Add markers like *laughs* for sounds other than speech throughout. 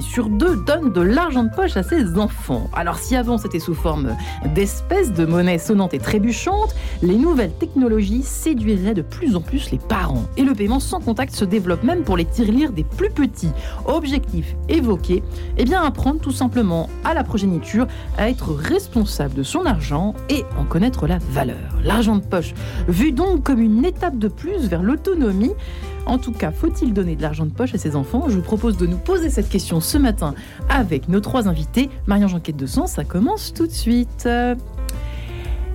sur deux donne de l'argent de poche à ses enfants. Alors si avant c'était sous forme d'espèces de monnaie sonnante et trébuchante, les nouvelles technologies séduiraient de plus en plus les parents. Et le paiement sans contact se développe même pour les tirelires des plus petits. Objectif évoqué, eh bien apprendre tout simplement à la progéniture à être responsable de son argent et en connaître la valeur. L'argent de poche, vu donc comme une étape de plus vers l'autonomie, en tout cas, faut-il donner de l'argent de poche à ses enfants? Je vous propose de nous poser cette question ce matin avec nos trois invités. Marianne Jeanquette de Sens, ça commence tout de suite.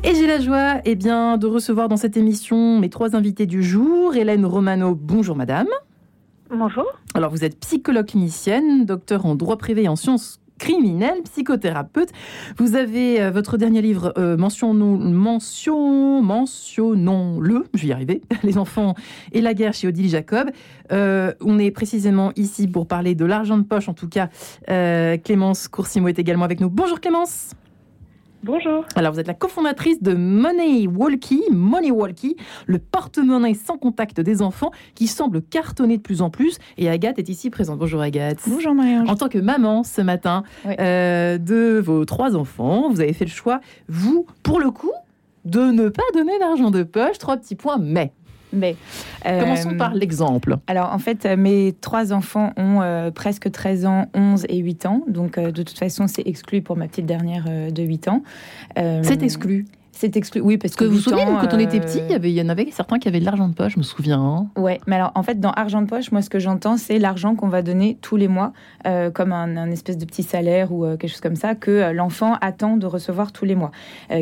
Et j'ai la joie eh bien, de recevoir dans cette émission mes trois invités du jour. Hélène Romano, bonjour madame. Bonjour. Alors vous êtes psychologue clinicienne, docteur en droit privé et en sciences criminel, psychothérapeute. Vous avez euh, votre dernier livre, euh, mention, mentionnons-le, je vais y arriver, *laughs* Les enfants et la guerre chez Odile Jacob. Euh, on est précisément ici pour parler de l'argent de poche, en tout cas. Clémence Coursimo est également avec nous. Bonjour Clémence. Bonjour. Alors, vous êtes la cofondatrice de Money Walkie, Money Walkie, le porte-monnaie sans contact des enfants qui semble cartonner de plus en plus. Et Agathe est ici présente. Bonjour Agathe. Bonjour Marie. En tant que maman ce matin euh, de vos trois enfants, vous avez fait le choix, vous, pour le coup, de ne pas donner d'argent de poche. Trois petits points, mais. Mais, Commençons euh, par l'exemple. Alors, en fait, mes trois enfants ont euh, presque 13 ans, 11 et 8 ans. Donc, euh, de toute façon, c'est exclu pour ma petite dernière de 8 ans. c'est exclu c'est exclu. Oui, parce que, vous vous souvenez, quand on était petit, il y, avait, il y en avait certains qui avaient de l'argent de poche, je me souviens. Hein. Ouais, mais alors en fait, dans argent de poche, moi, ce que j'entends, c'est l'argent qu'on va donner tous les mois, euh, comme un, espèce de petit salaire ou euh, quelque chose comme ça, que euh, l'enfant attend de recevoir tous les mois.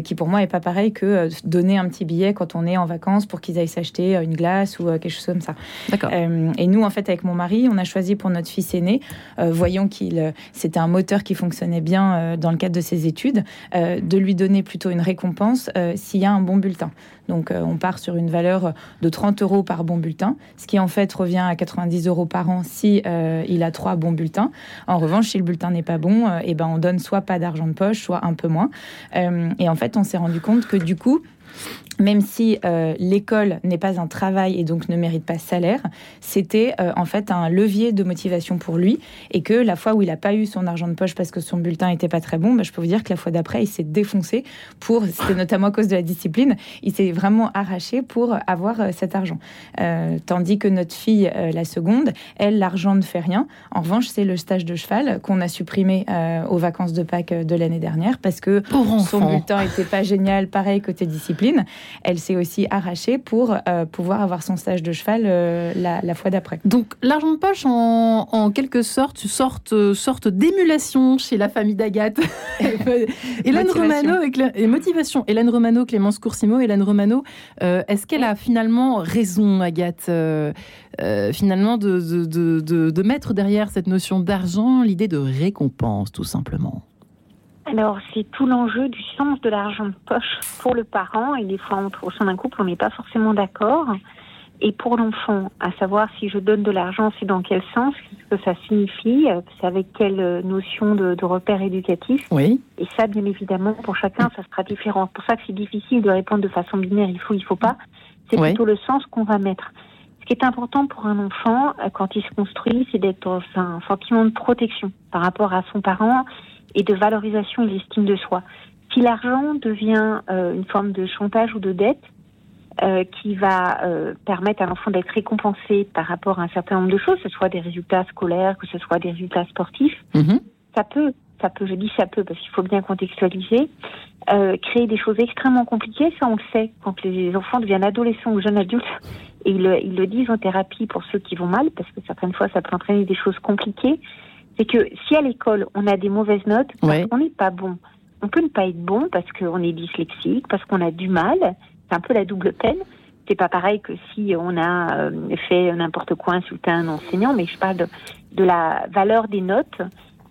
qui pour moi est pas pareil que donner un petit billet quand on est en vacances pour qu'ils aillent s'acheter une glace ou quelque chose comme ça. D'accord. et nous, en fait, avec mon mari, on a choisi pour notre fils aîné, voyant qu'il c'était un moteur qui fonctionnait bien dans le cadre de ses études, de lui donner plutôt une récompense euh, s'il y a un bon bulletin. Donc euh, on part sur une valeur de 30 euros par bon bulletin, ce qui en fait revient à 90 euros par an si euh, il a trois bons bulletins. En revanche, si le bulletin n'est pas bon, eh ben on donne soit pas d'argent de poche, soit un peu moins. et en fait, on s'est rendu compte que du coup, même si euh, l'école n'est pas un travail et donc ne mérite pas salaire, c'était euh, en fait un levier de motivation pour lui et que la fois où il n'a pas eu son argent de poche parce que son bulletin n'était pas très bon, bah, je peux vous dire que la fois d'après, il s'est défoncé pour, c'était notamment à cause de la discipline, il s'est vraiment arraché pour avoir euh, cet argent. tandis que notre fille, la seconde, elle, l'argent ne fait rien. En revanche, c'est le stage de cheval qu'on a supprimé aux vacances de Pâques de l'année dernière parce que son bulletin n'était pas génial, pareil côté discipline elle s'est aussi arrachée pour euh, pouvoir avoir son stage de cheval euh, la, fois d'après. Donc l'argent de poche, en, quelque sorte, sorte, sorte d'émulation chez la famille d'Agathe. *laughs* *laughs* Hélène Romano et, motivation. Hélène Romano, Clémence Coursimo, Hélène Romano, euh, est-ce qu'elle a finalement raison, Agathe, finalement de, de mettre derrière cette notion d'argent l'idée de récompense, tout simplement? Alors, c'est tout l'enjeu du sens de l'argent de poche pour le parent. Et des fois, au sein d'un couple, on n'est pas forcément d'accord. Et pour l'enfant, à savoir si je donne de l'argent, c'est dans quel sens, ce que ça signifie, c'est avec quelle notion de, de repère éducatif. Oui. Et ça, bien évidemment, pour chacun, ça sera différent. C'est pour ça que c'est difficile de répondre de façon binaire, il faut, il faut pas. C'est plutôt le sens qu'on va mettre. Ce qui est important pour un enfant, euh, quand il se construit, c'est d'être dans un sentiment de protection par rapport à son parent et de valorisation et d'estime de soi. Si l'argent devient euh, une forme de chantage ou de dette euh, qui va euh, permettre à l'enfant d'être récompensé par rapport à un certain nombre de choses, que ce soit des résultats scolaires, que ce soit des résultats sportifs, mhm. ça peut, ça peut, je dis ça peut parce qu'il faut bien contextualiser, créer des choses extrêmement compliquées. Ça, on le sait quand les enfants deviennent adolescents ou jeunes adultes. Et ils le, ils le disent en thérapie pour ceux qui vont mal, parce que certaines fois, ça peut entraîner des choses compliquées c'est que si à l'école on a des mauvaises notes, on n'est pas bon. On peut ne pas être bon parce qu'on est dyslexique, parce qu'on a du mal. C'est un peu la double peine. C'est pas pareil que si on a euh, fait n'importe quoi, insulté un enseignant, mais je parle de, de la valeur des notes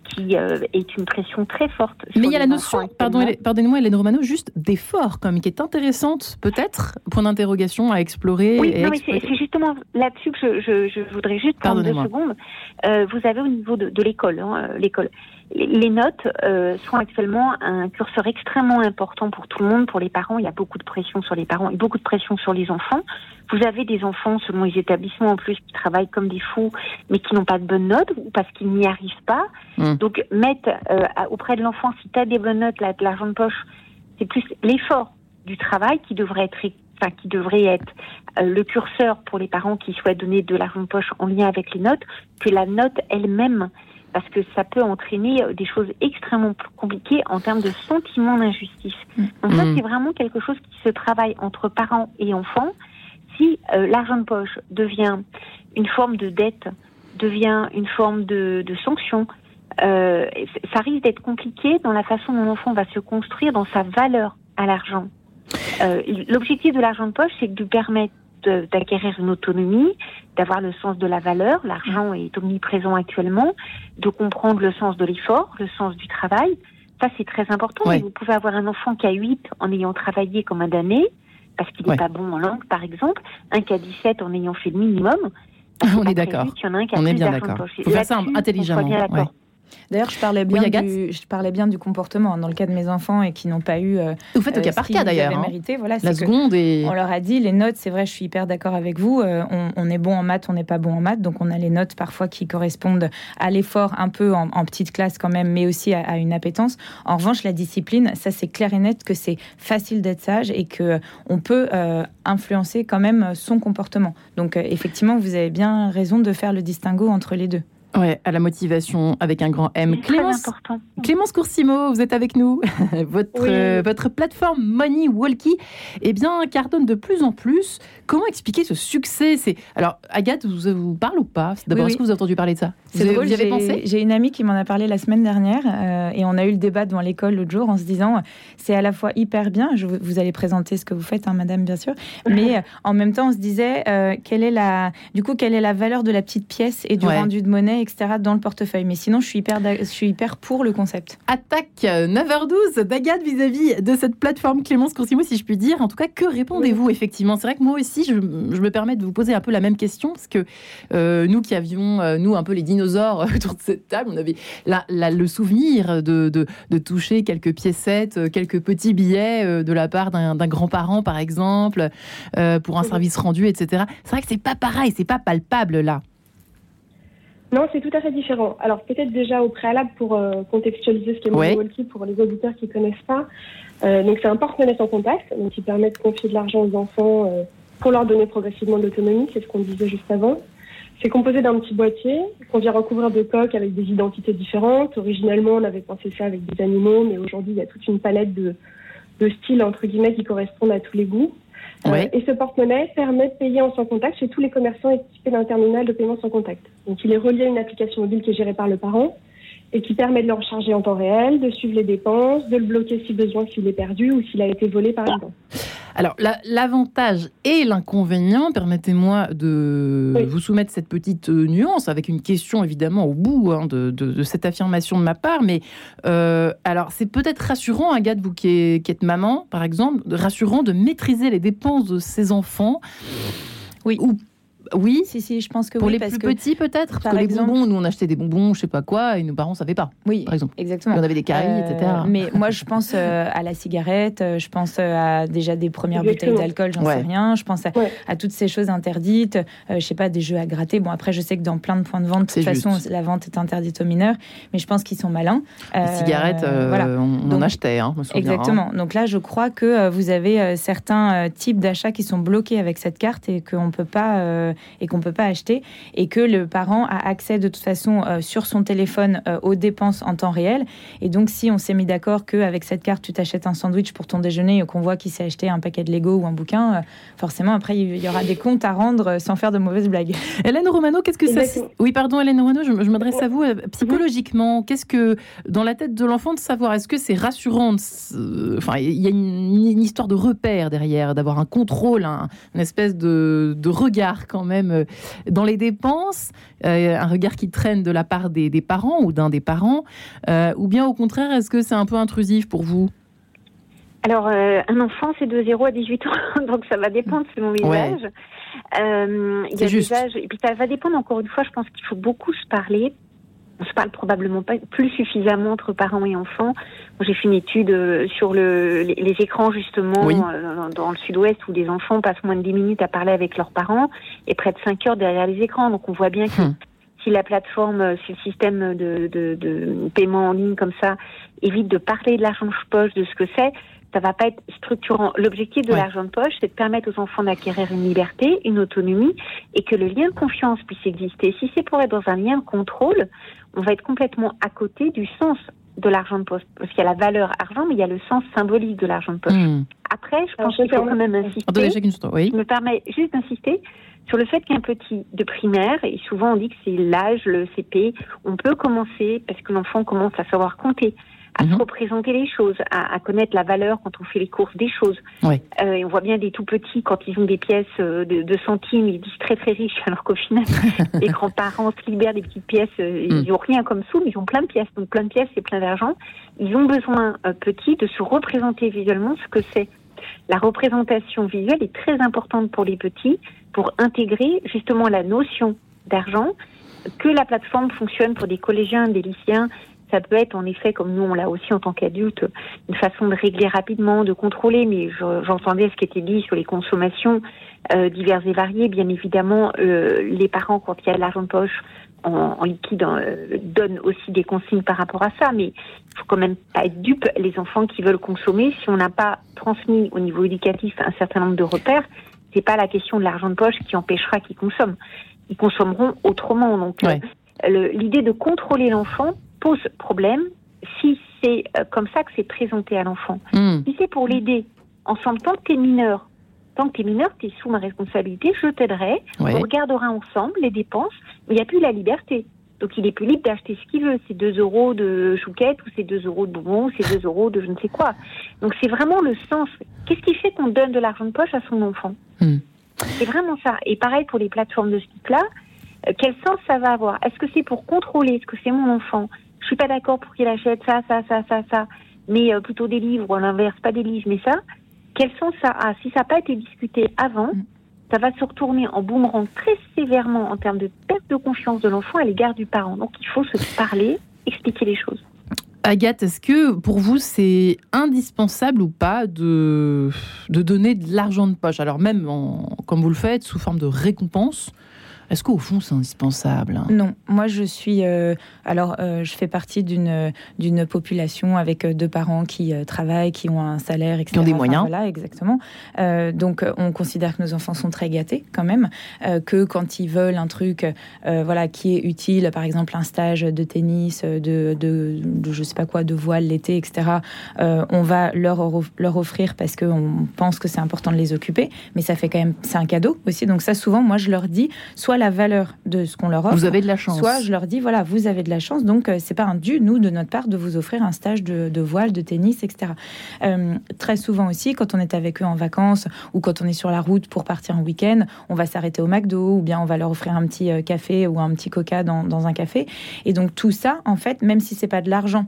qui euh, est une pression très forte. Mais il y a la notion, pardon, pardonnez-moi Hélène Romano, juste d'effort, comme qui est intéressante, peut-être, point d'interrogation à explorer. Oui, c'est juste justement là-dessus que je, voudrais juste prendre deux secondes. Euh, vous avez au niveau de, l'école, hein, l'école. Les, notes euh, sont actuellement un curseur extrêmement important pour tout le monde, pour les parents. Il y a beaucoup de pression sur les parents et beaucoup de pression sur les enfants. Vous avez des enfants, selon les établissements en plus, qui travaillent comme des fous, mais qui n'ont pas de bonnes notes ou parce qu'ils n'y arrivent pas. Mmh. Donc, mettre auprès de l'enfant, si tu as des bonnes notes, là, de l'argent de poche, c'est plus l'effort du travail qui devrait être enfin, qui devrait être euh, le curseur pour les parents qui souhaitent donner de l'argent de poche en lien avec les notes, que la note elle-même, parce que ça peut entraîner euh, des choses extrêmement compliquées en termes de sentiment d'injustice. Mm. Donc ça, mm. c'est vraiment quelque chose qui se travaille entre parents et enfants. Si euh, l'argent de poche devient une forme de dette, devient une forme de, de sanction, euh, ça risque d'être compliqué dans la façon dont l'enfant va se construire dans sa valeur à l'argent. Euh, L'objectif de l'argent de poche, c'est de lui permettre d'acquérir une autonomie, d'avoir le sens de la valeur. L'argent est omniprésent actuellement, de comprendre le sens de l'effort, le sens du travail. Ça, c'est très important. Vous pouvez avoir un enfant qui a 8 en ayant travaillé comme un damné, parce qu'il n'est pas bon en langue, par exemple, un qui a 17 en ayant fait le minimum. On est d'accord. On est bien d'accord. Il faut faire ça intelligemment. D'ailleurs, je parlais bien du, je parlais bien du comportement hein, dans le cas de mes enfants et qui n'ont pas eu. Euh, vous faites au cas euh, par cas d'ailleurs. Hein. Mérité. Voilà, la seconde et. On leur a dit les notes. C'est vrai, je suis hyper d'accord avec vous. Euh, on, est bon en maths, on n'est pas bon en maths, donc on a les notes parfois qui correspondent à l'effort un peu en, petite classe quand même, mais aussi à, une appétence. En revanche, la discipline, ça c'est clair et net que c'est facile d'être sage et que on peut influencer quand même son comportement. Donc effectivement, vous avez bien raison de faire le distinguo entre les deux. Ouais, à la motivation avec un grand M. Clémence, Clémence Coursimo, vous êtes avec nous. *laughs* votre, euh, votre plateforme Money Walkie eh bien, cartonne de plus en plus. Comment expliquer ce succès? C'est Alors, Agathe, vous, vous parle ou pas? D'abord, est-ce que vous avez entendu parler de ça? C'est drôle, avez pensé? J'ai une amie qui m'en a parlé la semaine dernière euh, et on a eu le débat devant l'école l'autre jour en se disant c'est à la fois hyper bien, je, vous allez présenter ce que vous faites, hein, madame, bien sûr, mais euh, en même temps, on se disait quelle est la, du coup, quelle est la valeur de la petite pièce et du rendu de monnaie etc., dans le portefeuille. Mais sinon, je suis hyper, je suis hyper pour le concept. Attaque 9h12 d'Agathe vis-à-vis de cette plateforme Clémence Coursimo, si je puis dire. En tout cas, que répondez-vous effectivement? C'est vrai que moi aussi, je, me permets de vous poser un peu la même question, parce que euh, nous qui avions, euh, nous, un peu les dinosaures *laughs* autour de cette table, on avait la, le souvenir de, de, toucher quelques piécettes, euh, quelques petits billets de la part d'un grand-parent, par exemple, pour un service rendu, etc. C'est vrai que c'est pas pareil, c'est pas palpable là. Non, c'est tout à fait différent. Alors peut-être déjà au préalable pour euh, contextualiser ce qu'est ouais. Pour les auditeurs qui ne connaissent pas. Euh, donc c'est un porte-monnaie sans contact, donc qui permet de confier de l'argent aux enfants euh, pour leur donner progressivement de l'autonomie, c'est ce qu'on disait juste avant. C'est composé d'un petit boîtier qu'on vient recouvrir de coques avec des identités différentes. Originellement, on avait pensé ça avec des animaux, mais aujourd'hui, il y a toute une palette de, de styles entre guillemets qui correspondent à tous les goûts. Euh, et ce porte-monnaie permet de payer en sans contact chez tous les commerçants équipés d'un terminal de paiement sans contact. Donc il est relié à une application mobile qui est gérée par le parent et qui permet de le recharger en temps réel, de suivre les dépenses, de le bloquer si besoin s'il est perdu ou s'il a été volé par exemple. Alors, l'avantage et l'inconvénient, permettez-moi de vous soumettre cette petite euh, nuance avec une question évidemment au bout hein, de, cette affirmation de ma part. Mais euh, alors, c'est peut-être rassurant, Agathe, vous qui, êtes maman, par exemple, rassurant de maîtriser les dépenses de ses enfants. Oui. Ou oui, si, si, je pense que pour les plus petits peut-être. Parce que les bonbons, nous on achetait des bonbons, je sais pas quoi, et nos parents savaient pas. Oui, par exemple. Exactement. on avait des caries, etc. Euh, mais moi, je pense euh, à la cigarette, euh, je pense à déjà des premières bouteilles d'alcool, j'en sais rien. Je pense à, toutes ces choses interdites. je sais pas des jeux à gratter. Bon, après, je sais que dans plein de points de vente, de toute façon, la vente est interdite aux mineurs, mais je pense qu'ils sont malins. Les cigarettes, voilà. on, en achetait, hein, me souviens, Exactement. Donc là, je crois que vous avez certains types d'achats qui sont bloqués avec cette carte et qu'on peut pas et qu'on peut pas et que le parent a accès de toute façon euh, sur son téléphone euh, aux dépenses en temps réel. Et donc, si on s'est mis d'accord qu'avec cette carte, tu t'achètes un sandwich pour ton déjeuner et qu'on voit qu'il s'est acheté un paquet de Lego ou un bouquin, euh, forcément, après, il y aura des comptes à rendre sans faire de mauvaises blagues. *laughs* Hélène Romano, qu'est-ce que ça... Oui, pardon, Hélène Romano, je, m'adresse à vous. Psychologiquement, qu'est-ce que, dans la tête de l'enfant, de savoir, est-ce que c'est rassurant Enfin, il y a une, histoire de repère derrière, d'avoir un contrôle, un, une espèce de, de regard quand même dans les dépenses, euh, un regard qui traîne de la part des, parents ou d'un des parents, euh, ou bien au contraire, est-ce que c'est un peu intrusif pour vous? Alors, euh, un enfant, c'est de 0 à 18 ans, *laughs* donc ça va dépendre selon les âges. Euh, il y a juste. des âges, et puis ça va dépendre, encore une fois, je pense qu'il faut beaucoup se parler. On se parle probablement pas plus suffisamment entre parents et enfants. J'ai fait une étude euh, sur le, les, écrans, justement, euh, dans le sud-ouest, où des enfants passent moins de 10 minutes à parler avec leurs parents et près de 5 heures derrière les écrans. Donc on voit bien que hum. si la plateforme, si le système de, de, de, paiement en ligne comme ça évite de parler de l'argent de poche, de ce que c'est, ça va pas être structurant. L'objectif de l'argent de poche, c'est de permettre aux enfants d'acquérir une liberté, une autonomie, et que le lien de confiance puisse exister. Si c'est pour être dans un lien de contrôle, on va être complètement à côté du sens de l'argent de poche. Parce qu'il y a la valeur argent, mais il y a le sens symbolique de l'argent de poche. Hmm. Après, je pense qu'il faut quand même insister. Je me permets juste d'insister sur le fait qu'un petit de primaire, et souvent on dit que c'est l'âge, le CP, on peut commencer parce que l'enfant commence à savoir compter à se mhm. représenter les choses, à, connaître la valeur quand on fait les courses des choses. Euh, et on voit bien des tout petits, quand ils ont des pièces euh, de, centimes, ils disent très très riches, *laughs* alors qu'au final, *laughs* les grands-parents se libèrent des petites pièces, euh, ils n'ont mm. rien comme sous, mais ils ont plein de pièces. Donc plein de pièces, c'est plein d'argent. Ils ont besoin, petits, de se représenter visuellement ce que c'est. La représentation visuelle est très importante pour les petits, pour intégrer justement la notion d'argent, que la plateforme fonctionne pour des collégiens, des lycéens, ça peut être en effet, comme nous on l'a aussi en tant qu'adulte, une façon de régler rapidement, de contrôler, mais j'entendais ce qui était dit sur les consommations euh, diverses et variées. Bien évidemment, euh, les parents, quand il y a de l'argent de poche en, liquide, euh, donnent aussi des consignes par rapport à ça, mais il faut quand même pas être dupe. Les enfants qui veulent consommer, si on n'a pas transmis au niveau éducatif un certain nombre de repères, c'est pas la question de l'argent de poche qui empêchera qu'ils consomment. Ils consommeront autrement. Donc, l'idée de contrôler l'enfant, pose problème si c'est euh, comme ça que c'est présenté à l'enfant. Hmm. Si c'est pour l'aider, ensemble, tant que tu es mineur, tant que tu es mineur, tu es sous ma responsabilité, je t'aiderai, on regardera ensemble les dépenses, mais il n'y a plus la liberté. Donc il est plus libre d'acheter ce qu'il veut, c'est 2 euros de chouquette ou c'est 2 euros de bonbons ou c'est 2 euros de je ne sais quoi. Donc c'est vraiment le sens. Qu'est-ce qui fait qu'on donne de l'argent de poche à son enfant hmm. C'est vraiment ça. Et pareil pour les plateformes de ce type-là, euh, quel sens ça va avoir? Est-ce que c'est pour contrôler Est-ce que c'est mon enfant? Je suis pas d'accord pour qu'il achète ça, ça, ça, ça, ça, mais euh, plutôt des livres ou à l'inverse, pas des livres, mais ça, quel sens ça a? Si ça n'a pas été discuté avant, mm. ça va se retourner en boomerang très sévèrement en termes de perte de confiance de l'enfant à l'égard du parent. Donc il faut se parler, expliquer les choses. Agathe, est-ce que pour vous c'est indispensable ou pas de, de donner de l'argent de poche? Alors même comme vous le faites, sous forme de récompense, est-ce qu'au fond, c'est indispensable hein? Non, moi je suis. Euh, alors, euh, je fais partie d'une d'une population avec euh, deux parents qui travaillent, qui ont un salaire, etc. Qui ont des moyens. voilà, exactement. donc, on considère que nos enfants sont très gâtés quand même, que quand ils veulent un truc, voilà, qui est utile, par exemple un stage de tennis, de, de, de je sais pas quoi, de voile l'été, etc. on va leur leur offrir parce qu'on pense que c'est important de les occuper, mais ça fait quand même, c'est un cadeau aussi. Donc ça, souvent, moi, je leur dis, soit la valeur de ce qu'on leur offre. Vous avez de la chance. Soit je leur dis, voilà, vous avez de la chance, donc euh, c'est pas un dû, nous, de notre part, de vous offrir un stage de, voile, de tennis, etc. Euh, très souvent aussi, quand on est avec eux en vacances ou quand on est sur la route pour partir en week-end, on va s'arrêter au McDo ou bien on va leur offrir un petit euh, café ou un petit coca dans, dans un café. Et donc tout ça, en fait, même si c'est pas de l'argent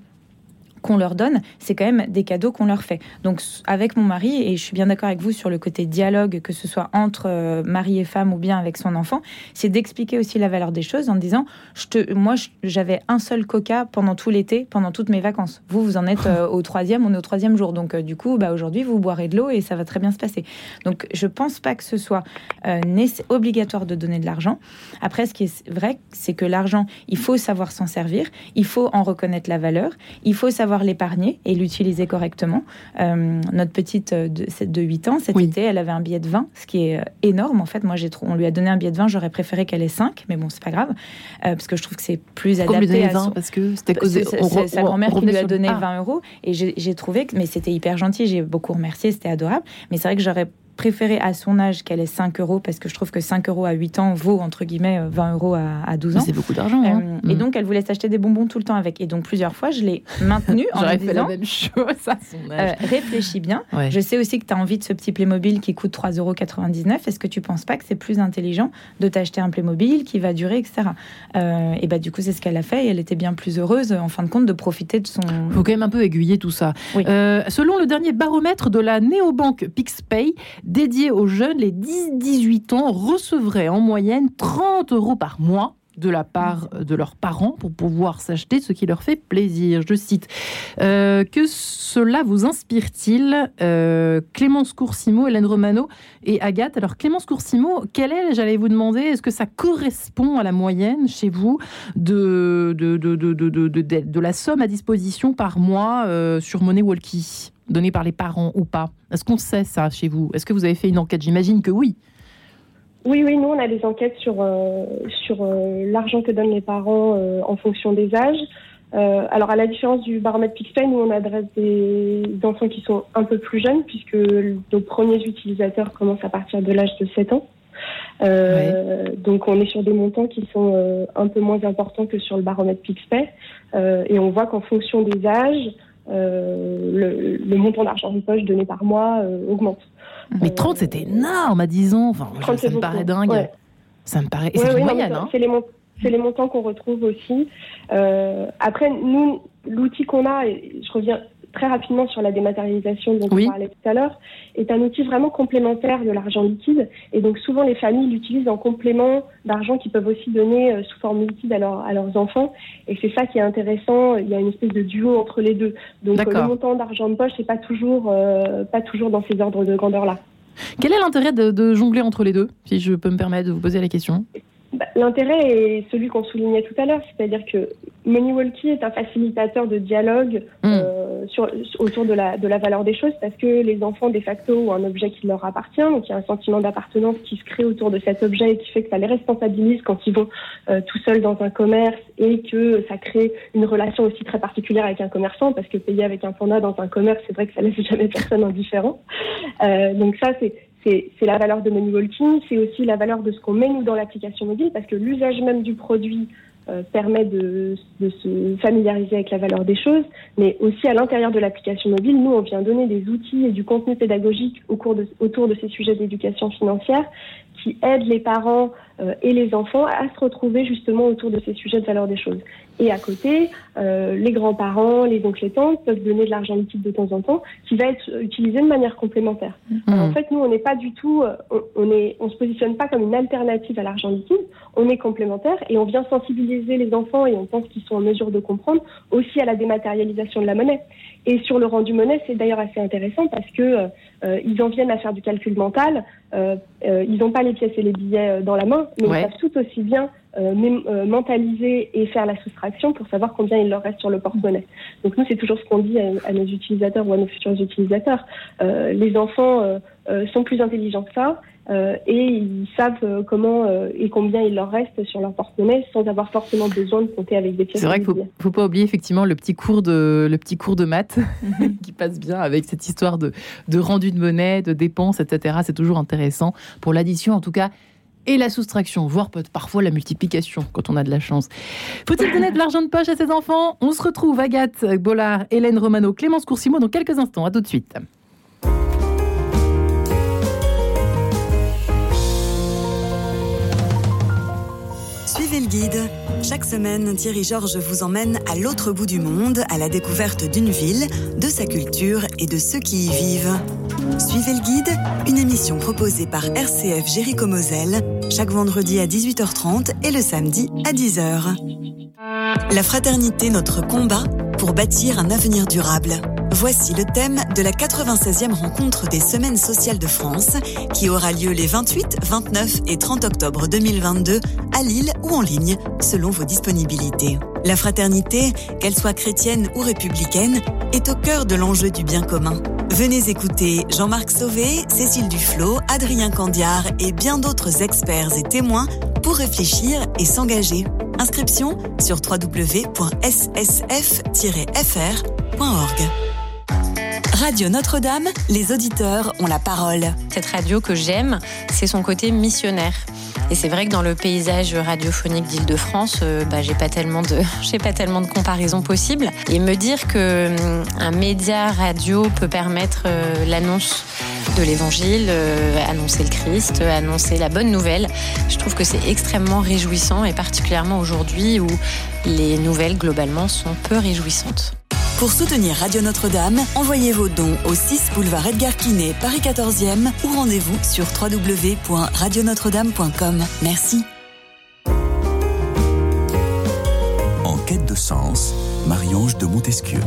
qu'on leur donne, c'est quand même des cadeaux qu'on leur fait. Donc avec mon mari, et je suis bien d'accord avec vous sur le côté dialogue, que ce soit entre euh, mari et femme ou bien avec son enfant, c'est d'expliquer aussi la valeur des choses en disant, je te, moi j'avais un seul coca pendant tout l'été, pendant toutes mes vacances. Vous, vous en êtes *laughs* euh, au troisième, on est au troisième jour. Donc euh, du coup, bah, aujourd'hui, vous boirez de l'eau et ça va très bien se passer. Donc je pense pas que ce soit obligatoire de donner de l'argent. Après, ce qui est vrai, c'est que l'argent, il faut savoir s'en servir, il faut en reconnaître la valeur, il faut savoir l'épargner et l'utiliser correctement. Euh, notre petite euh, de, de 8 ans, cet été, elle avait un billet de 20, ce qui est euh, énorme. En fait, moi, j'ai on lui a donné un billet de 20, j'aurais préféré qu'elle ait 5, mais bon, c'est pas grave, parce que je trouve que c'est plus adapté. à 20 parce que c'était causé. C'est sa grand-mère qui lui a donné 20 euros, et j'ai trouvé que, mais c'était hyper gentil, j'ai beaucoup remercié, c'était adorable, mais c'est vrai que j'aurais préféré à son âge qu'elle ait 5 euros parce que je trouve que 5 euros à 8 ans vaut entre guillemets 20 euros à, 12 ans. C'est beaucoup d'argent. Hein. Et mm. donc elle voulait s'acheter des bonbons tout le temps avec. Et donc plusieurs fois je l'ai maintenu *laughs* en J'aurais fait la même chose à son âge. réfléchis bien. Je sais aussi que tu as envie de ce petit Playmobil qui coûte 3,99 euros. Est-ce que tu penses pas que c'est plus intelligent de t'acheter un Playmobil qui va durer, etc. et bah du coup c'est ce qu'elle a fait et elle était bien plus heureuse en fin de compte de profiter de son. Faut quand même un peu aiguiller tout ça. selon le dernier baromètre de la néobanque PixPay, dédié aux jeunes, les 10-18 ans recevraient en moyenne 30 euros par mois de la part de leurs parents pour pouvoir s'acheter ce qui leur fait plaisir. Je cite euh, Que cela vous inspire-t-il euh, Clémence Coursimo, Hélène Romano et Agathe? Alors, Clémence Coursimo, quel est, j'allais vous demander, est-ce que ça correspond à la moyenne chez vous de, de, de, de la somme à disposition par mois euh, sur Money Walkie? Donnée par les parents ou pas Est-ce qu'on sait ça chez vous? Est-ce que vous avez fait une enquête? J'imagine que oui. Oui, oui, nous, on a des enquêtes sur, euh, sur euh, l'argent que donnent les parents euh, en fonction des âges. alors, à la différence du baromètre Pixpay, nous, on adresse des enfants qui sont un peu plus jeunes, puisque nos premiers utilisateurs commencent à partir de l'âge de 7 ans. Donc, on est sur des montants qui sont un peu moins importants que sur le baromètre Pixpay. et on voit qu'en fonction des âges, le, le, montant d'argent de poche donné par mois augmente. Mais 30, c'était énorme à 10 ans. Enfin, ça me paraît dingue. Ça me paraît. c'est moyenne. Hein. C'est les, les, montants qu'on retrouve aussi. Euh, après, nous, l'outil qu'on a, et je reviens très rapidement sur la dématérialisation dont on parlait tout à l'heure, est un outil vraiment complémentaire de l'argent liquide. Et donc souvent les familles l'utilisent en complément d'argent qu'ils peuvent aussi donner euh, sous forme liquide à, à leurs enfants. Et c'est ça qui est intéressant. Il y a une espèce de duo entre les deux. Donc le montant d'argent de poche n'est pas toujours euh, pas toujours dans ces ordres de grandeur là. Quel est l'intérêt de, de, jongler entre les deux, si je peux me permettre de vous poser la question? Bah, L'intérêt est celui qu'on soulignait tout à l'heure, c'est-à-dire que MoneyWalkie est un facilitateur de dialogue hmm. Euh, autour de la, de la valeur des choses parce que les enfants, de facto, ont un objet qui leur appartient. Donc, il y a un sentiment d'appartenance qui se crée autour de cet objet et qui fait que ça les responsabilise quand ils vont euh, tout seuls dans un commerce et que ça crée une relation aussi très particulière avec un commerçant parce que payer avec un panda dans un commerce, c'est vrai que ça laisse *laughs* jamais personne indifférent. Euh, donc, ça, c'est c'est la valeur de Money Walking, c'est aussi la valeur de ce qu'on met nous dans l'application mobile, parce que l'usage même du produit euh, permet de, se familiariser avec la valeur des choses, mais aussi à l'intérieur de l'application mobile, nous, on vient donner des outils et du contenu pédagogique autour de ces sujets d'éducation financière qui aident les parents euh, et les enfants à se retrouver justement autour de ces sujets de valeur des choses. Et à côté, euh, les grands-parents, les oncles et tantes peuvent donner de l'argent liquide de temps en temps, qui va être utilisé de manière complémentaire. Mmh. en fait, nous, on n'est pas du tout, euh, on, est, on se positionne pas comme une alternative à l'argent liquide. On est complémentaire et on vient sensibiliser les enfants et on pense qu'ils sont en mesure de comprendre aussi à la dématérialisation de la monnaie. Et sur le rendu monnaie, c'est d'ailleurs assez intéressant parce que euh, ils en viennent à faire du calcul mental. Euh, euh, ils n'ont pas les pièces et les billets dans la main, mais ils savent tout aussi bien mentaliser et faire la soustraction pour savoir combien il leur reste sur le porte-monnaie. Donc nous, c'est toujours ce qu'on dit à, nos utilisateurs ou à nos futurs utilisateurs. les enfants sont plus intelligents que ça. Euh, et ils savent euh, comment euh, et combien il leur reste sur leur porte-monnaie sans avoir forcément besoin de compter avec des pièces. C'est vrai qu'il ne faut, pas oublier effectivement le petit cours de, le petit cours de maths *laughs* *laughs* qui passe bien avec cette histoire de, de rendu de monnaie, de dépenses, etc. C'est toujours intéressant pour l'addition en tout cas et la soustraction, voire parfois la multiplication quand on a de la chance. Faut-il donner de l'argent de poche à ses enfants? On se retrouve Agathe Bollard, Hélène Romano, Clémence Coursimo dans quelques instants. À tout de suite. Le guide. Chaque semaine, Thierry Georges vous emmène à l'autre bout du monde, à la découverte d'une ville, de sa culture et de ceux qui y vivent. Suivez le guide, une émission proposée par RCF Jéricho Moselle, chaque vendredi à 18h30 et le samedi à 10h. La fraternité, notre combat pour bâtir un avenir durable. Voici le thème de la 96e rencontre des Semaines sociales de France qui aura lieu les 28, 29 et 30 octobre 2022 à Lille ou en ligne selon vos disponibilités. La fraternité, qu'elle soit chrétienne ou républicaine, est au cœur de l'enjeu du bien commun. Venez écouter Jean-Marc Sauvé, Cécile Duflot, Adrien Candiard et bien d'autres experts et témoins pour réfléchir et s'engager. Inscription sur www.ssf-fr.org. Radio Notre-Dame, les auditeurs ont la parole. Cette radio que j'aime, c'est son côté missionnaire. Et c'est vrai que dans le paysage radiophonique d'Île-de-France, euh, bah, j'ai pas tellement de, *laughs* pas comparaisons possibles. Et me dire que hum, un média radio peut permettre euh, l'annonce de l'Évangile, euh, annoncer le Christ, annoncer la bonne nouvelle, je trouve que c'est extrêmement réjouissant et particulièrement aujourd'hui où les nouvelles globalement sont peu réjouissantes. Pour soutenir Radio Notre-Dame, envoyez vos dons au 6 boulevard Edgar Quinet, Paris 14e ou rendez-vous sur www.radionotre-dame.com. Merci. En quête de sens, Marie-Ange de Montesquieu.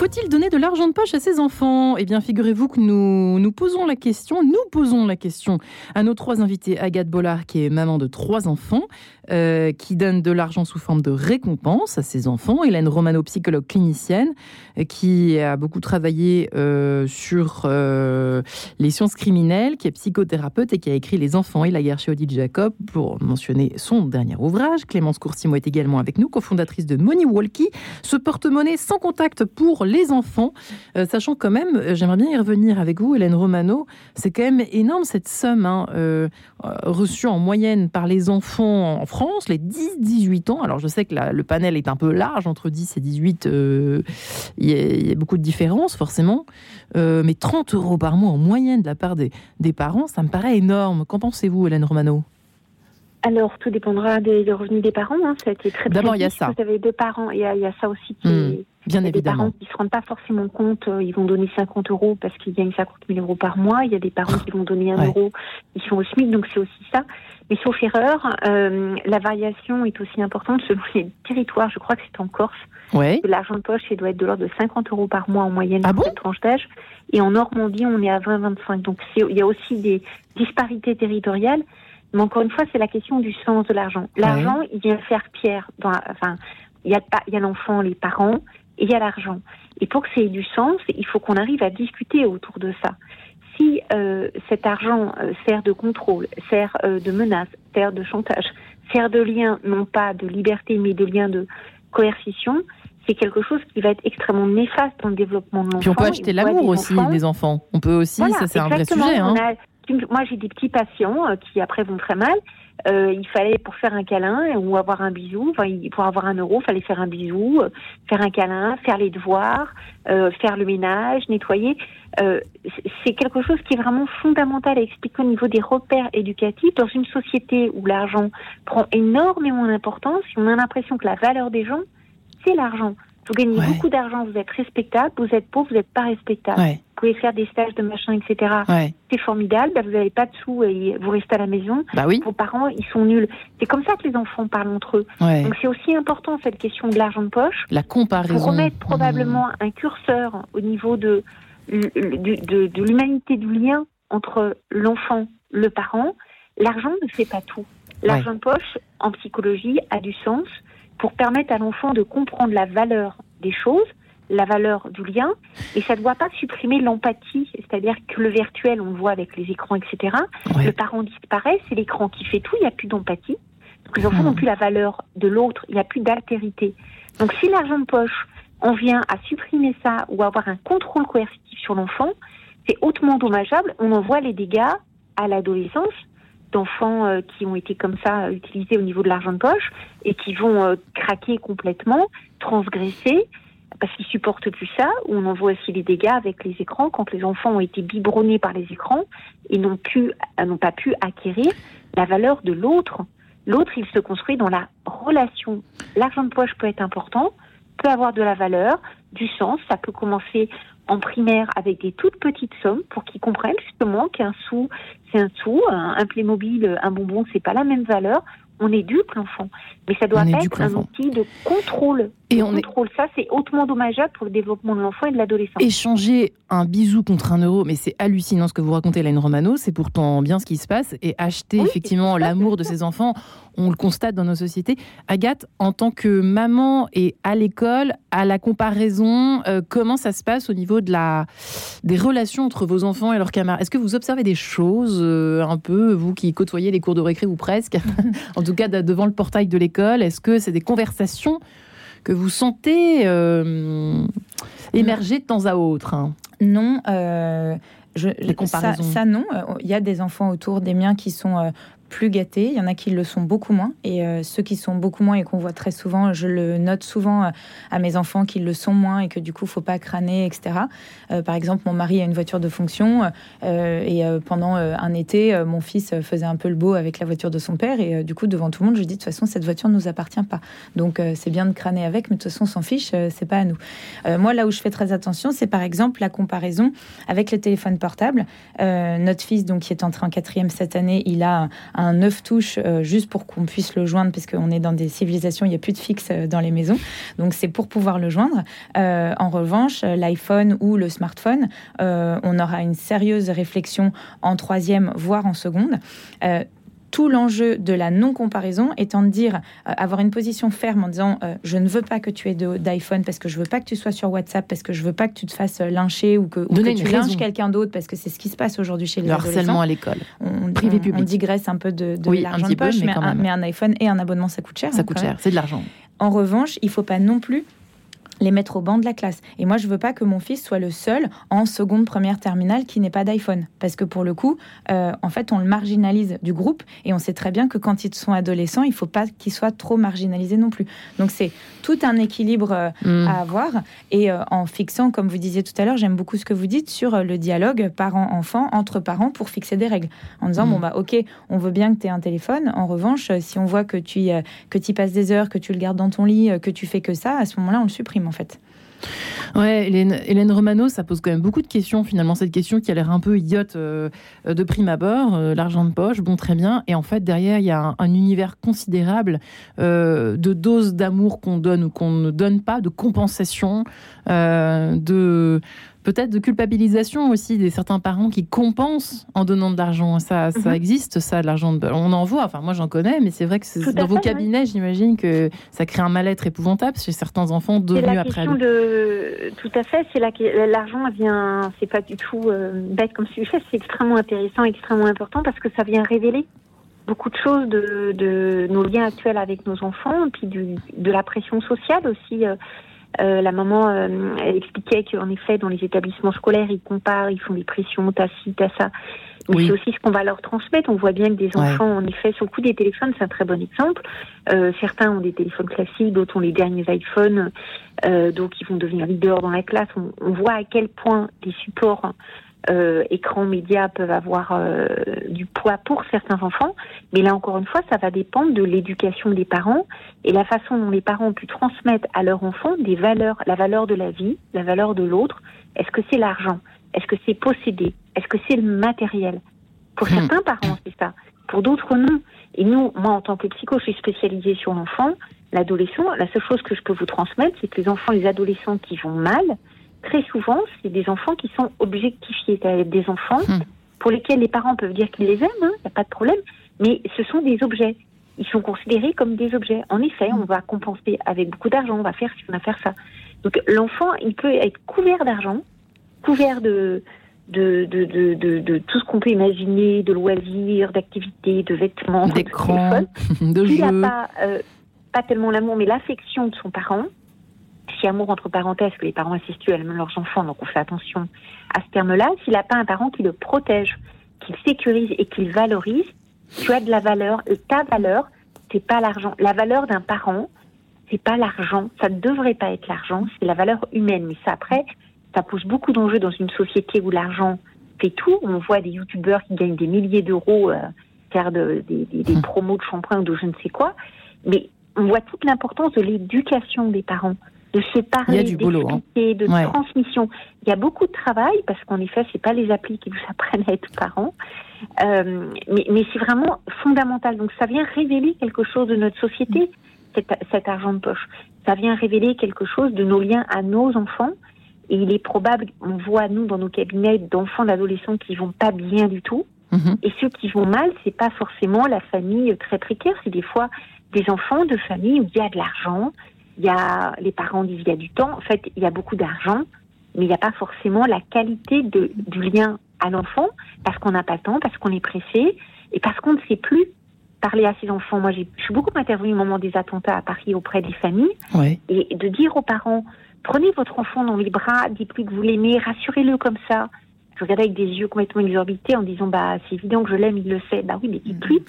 Faut-il donner de l'argent de poche à ses enfants? Eh bien, figurez-vous que nous nous posons la question, nous posons la question à nos trois invités. Agathe Bollard, qui est maman de trois enfants, euh, qui donne de l'argent sous forme de récompense à ses enfants. Hélène Romano, psychologue clinicienne, euh, qui a beaucoup travaillé euh, sur les sciences criminelles, qui est psychothérapeute et qui a écrit Les enfants et la guerre chez Odile Jacob, pour mentionner son dernier ouvrage. Clémence Coursimo est également avec nous, cofondatrice de Money Walkie, ce porte-monnaie sans contact pour les enfants, euh, sachant quand même, euh, j'aimerais bien y revenir avec vous, Hélène Romano, c'est quand même énorme cette somme hein, euh, reçue en moyenne par les enfants en France, les 10-18 ans. Alors je sais que le panel est un peu large, entre 10 et 18, il y, a beaucoup de différences forcément, mais 30 euros par mois en moyenne de la part des, des parents, ça me paraît énorme. Qu'en pensez-vous, Hélène Romano? Alors, tout dépendra des, revenus des parents. Hein. Ça a été très D'abord, il y a ça. Vous avez deux parents, il y, a ça aussi qui hmm, Bien évidemment. Des parents qui ne se rendent pas forcément compte, euh, ils vont donner 50 euros parce qu'ils gagnent 50 000 euros par mois. Il y a des parents qui vont donner 1 euro, ils sont au SMIC, donc c'est aussi ça. Mais sauf erreur, euh, la variation est aussi importante selon les territoires. Je crois que c'est en Corse. Ouais. L'argent de poche, il doit être de l'ordre de 50 euros par mois en moyenne ah pour cette tranche d'âge. Et en Normandie, on est à 20-25. Donc il y a aussi des disparités territoriales. Mais encore une fois, c'est la question du sens de l'argent. L'argent, il vient faire pierre. Dans, enfin, il y a, il y a l'enfant, les parents, il y a l'argent. Et pour que ça ait du sens, il faut qu'on arrive à discuter autour de ça. Si euh, cet argent euh, sert de contrôle, sert euh, de menace, sert de chantage, sert de lien, non pas de liberté, mais de lien de coercition, c'est quelque chose qui va être extrêmement néfaste dans le développement de l'enfant. Puis on peut acheter l'amour aussi des enfants. On peut aussi, ça c'est un vrai sujet. Hein moi, j'ai des petits patients qui après vont très mal. Euh, il fallait pour faire un câlin ou avoir un bisou, enfin pour avoir un euro, il fallait faire un bisou, euh, faire un câlin, faire les devoirs, faire le ménage, nettoyer. c'est quelque chose qui est vraiment fondamental à expliquer au niveau des repères éducatifs dans une société où l'argent prend énormément d'importance. On a l'impression que la valeur des gens, c'est l'argent. Vous gagnez beaucoup d'argent, vous êtes respectable, vous êtes pauvre, vous n'êtes pas respectable. Vous pouvez faire des stages de machin, etc. C'est formidable, bah, vous n'avez pas de sous et vous restez à la maison. Bah oui. Vos parents, ils sont nuls. C'est comme ça que les enfants parlent entre eux. Donc c'est aussi important cette question de l'argent de poche. La comparaison. Pour remettre probablement mmh. un curseur au niveau de, de, de l'humanité du lien entre l'enfant, le parent. L'argent ne fait pas tout. L'argent de poche, en psychologie, a du sens pour permettre à l'enfant de comprendre la valeur des choses, la valeur du lien, et ça ne doit pas supprimer l'empathie, c'est-à-dire que le virtuel, on le voit avec les écrans, etc. Le parent disparaît, c'est l'écran qui fait tout, il n'y a plus d'empathie. Donc les enfants n'ont plus la valeur de l'autre, il n'y a plus d'altérité. Donc si l'argent de poche, on vient à supprimer ça ou avoir un contrôle coercitif sur l'enfant, c'est hautement dommageable. On en voit les dégâts à l'adolescence d'enfants euh, qui ont été comme ça euh, utilisés au niveau de l'argent de poche et qui vont euh, craquer complètement, transgresser parce qu'ils supportent plus ça. On en voit aussi les dégâts avec les écrans quand les enfants ont été biberonnés par les écrans et n'ont pu n'ont pas pu acquérir la valeur de l'autre. L'autre, il se construit dans la relation. L'argent de poche peut être important, peut avoir de la valeur, du sens. Ça peut commencer en primaire avec des toutes petites sommes pour qu'ils comprennent justement qu'un sou, c'est un sou, un, Playmobil, un bonbon, c'est pas la même valeur. On éduque l'enfant, mais ça doit être un outil de contrôle. Et on contrôle, ça, c'est hautement dommageable pour le développement de l'enfant et de l'adolescent. Échanger un bisou contre un euro, mais c'est hallucinant ce que vous racontez, Laine Romano, c'est pourtant bien ce qui se passe. Et acheter effectivement l'amour de ses enfants, on le constate dans nos sociétés. Agathe, en tant que maman et à l'école, à la comparaison, euh, comment ça se passe au niveau de la, des relations entre vos enfants et leurs camarades? Est-ce que vous observez des choses euh, un peu, vous qui côtoyez les cours de récré ou presque, *laughs* en tout cas devant le portail de l'école Est-ce que c'est des conversations que vous sentez euh, émerger de temps à autre. Hein? Non. Je, ça, ça, non. Il y a des enfants autour des miens qui sont plus gâtés, il y en a qui le sont beaucoup moins. Et euh, ceux qui sont beaucoup moins et qu'on voit très souvent, je le note souvent euh, à mes enfants qu'ils le sont moins et que du coup, faut pas crâner, etc. Euh, par exemple, mon mari a une voiture de fonction et pendant un été, mon fils faisait un peu le beau avec la voiture de son père et du coup, devant tout le monde, je dis de toute façon, cette voiture ne nous appartient pas. Donc, c'est bien de crâner avec, mais de toute façon, on s'en fiche, c'est pas à nous. moi, là où je fais très attention, c'est par exemple la comparaison avec le téléphone portable. notre fils, donc, qui est entré en quatrième cette année, il a un neuf touches euh, juste pour qu'on puisse le joindre, parce qu'on est dans des civilisations, il n'y a plus de fixe euh, dans les maisons. Donc c'est pour pouvoir le joindre. Euh, en revanche, l'iPhone ou le smartphone, on aura une sérieuse réflexion en troisième, voire en seconde tout l'enjeu de la non-comparaison étant de dire, euh, avoir une position ferme en disant euh, je ne veux pas que tu aies d'iPhone parce que je veux pas que tu sois sur WhatsApp, parce que je veux pas que tu te fasses euh, lyncher ou que, tu lynches quelqu'un d'autre parce que c'est ce qui se passe aujourd'hui chez les le harcèlement à l'école. On, Privé public. on digresse un peu de, l'argent de poche, mais, un, mais, un, iPhone et un abonnement ça coûte cher. Ça coûte cher, c'est de l'argent. En revanche, il faut pas non plus les mettre au banc de la classe. Et moi, je veux pas que mon fils soit le seul en seconde, première, terminale qui n'ait pas d'iPhone. Parce que pour le coup, euh, en fait, on le marginalise du groupe et on sait très bien que quand ils sont adolescents, il faut pas qu'ils soient trop marginalisés non plus. Donc, c'est tout un équilibre euh, mm. à avoir. Et euh, en fixant, comme vous disiez tout à l'heure, j'aime beaucoup ce que vous dites sur le dialogue parent-enfant, entre parents, pour fixer des règles. En disant, mm. bon, bah, ok, on veut bien que tu aies un téléphone. En revanche, si on voit que tu, que tu y passes des heures, que tu le gardes dans ton lit, que tu fais que ça, à ce moment-là, on le supprime en fait. Ouais, Hélène, Romano, ça pose quand même beaucoup de questions finalement. Cette question qui a l'air un peu idiote euh, de prime abord, euh, l'argent de poche, bon très bien. Et en fait derrière il y a un, univers considérable euh, de doses d'amour qu'on donne ou qu'on ne donne pas, de compensation, de peut-être de culpabilisation aussi des certains parents qui compensent en donnant de l'argent. Ça, ça mhm. existe, ça, de l'argent. On en voit, enfin moi j'en connais, mais c'est vrai que dans vos cabinets, j'imagine que ça crée un mal-être épouvantable chez certains enfants devenus après. De... Tout à fait, c'est là que l'argent vient, c'est pas du tout euh, bête comme sujet, c'est extrêmement intéressant, extrêmement important parce que ça vient révéler beaucoup de choses de, de, nos liens actuels avec nos enfants, et puis de la pression sociale aussi. Euh, la maman, euh, elle expliquait qu'en effet, dans les établissements scolaires, ils comparent, ils font des pressions, t'as ci, t'as ça. Mais c'est aussi ce qu'on va leur transmettre. On voit bien que des enfants, en effet, sur le coup des téléphones, c'est un très bon exemple. Euh, certains ont des téléphones classiques, d'autres ont les derniers iPhones, euh, donc ils vont devenir leaders dans la classe. On, on voit à quel point les supports euh, écrans médias peuvent avoir euh, du poids pour certains enfants, mais là encore une fois, ça va dépendre de l'éducation des parents et la façon dont les parents ont pu transmettre à leurs enfants des valeurs, la valeur de la vie, la valeur de l'autre. Est-ce que c'est l'argent? Est-ce que c'est posséder? Est-ce que c'est le matériel? Pour hmm. certains parents, c'est ça. Pour d'autres, non. Et nous, moi, en tant que psycho, je suis spécialisée sur l'enfant, l'adolescent. La seule chose que je peux vous transmettre, c'est que les enfants, les adolescents qui vont mal, très souvent, c'est des enfants qui sont objectifiés. Des enfants hmm. pour lesquels les parents peuvent dire qu'ils les aiment, il hein, n'y a pas de problème, mais ce sont des objets. Ils sont considérés comme des objets. En effet, on va compenser avec beaucoup d'argent, on va faire ci, on va faire ça. Donc l'enfant, il peut être couvert d'argent, couvert de, de, de, de, de, tout ce qu'on peut imaginer, de loisirs, d'activités, de vêtements, d'écran, *laughs* de, jeux. Il n'a pas, euh, pas tellement l'amour, mais l'affection de son parent si amour entre parenthèses que les parents incestueux même leurs enfants, donc on fait attention à ce terme-là. S'il n'a pas un parent qui le protège, qui le sécurise et qui le valorise, tu as de la valeur. Et ta valeur, c'est pas l'argent. La valeur d'un parent, c'est pas l'argent. Ça ne devrait pas être l'argent. C'est la valeur humaine. Mais ça, après, ça pose beaucoup d'enjeux dans une société où l'argent fait tout. On voit des youtubeurs qui gagnent des milliers d'euros, euh, faire des, des hum. promos de shampoing ou de je ne sais quoi. Mais on voit toute l'importance de l'éducation des parents de se parler, hein. de transmission. Il y a beaucoup de travail parce qu'en effet, c'est pas les applis qui vous *laughs* apprennent à être parents, euh, mais, mais c'est vraiment fondamental. Donc, ça vient révéler quelque chose de notre société, cet, cet, argent de poche. Ça vient révéler quelque chose de nos liens à nos enfants. Et il est probable, on voit nous dans nos cabinets d'enfants, d'adolescents qui vont pas bien du tout. Mhm. Et ceux qui vont mal, c'est pas forcément la famille très précaire, c'est des fois des enfants de familles où il y a de l'argent, il y a, les parents disent il y a du temps. En fait, il y a beaucoup d'argent, mais il n'y a pas forcément la qualité de, du lien à l'enfant parce qu'on n'a pas le temps, parce qu'on est pressé et parce qu'on ne sait plus parler à ses enfants. Moi, je suis beaucoup intervenue au moment des attentats à Paris auprès des familles et de dire aux parents Prenez votre enfant dans les bras, dites-lui que vous l'aimez, rassurez-le comme ça. Je regardais avec des yeux complètement exorbités en disant bah c'est évident que je l'aime, il le sait. Bah oui, mais dites-lui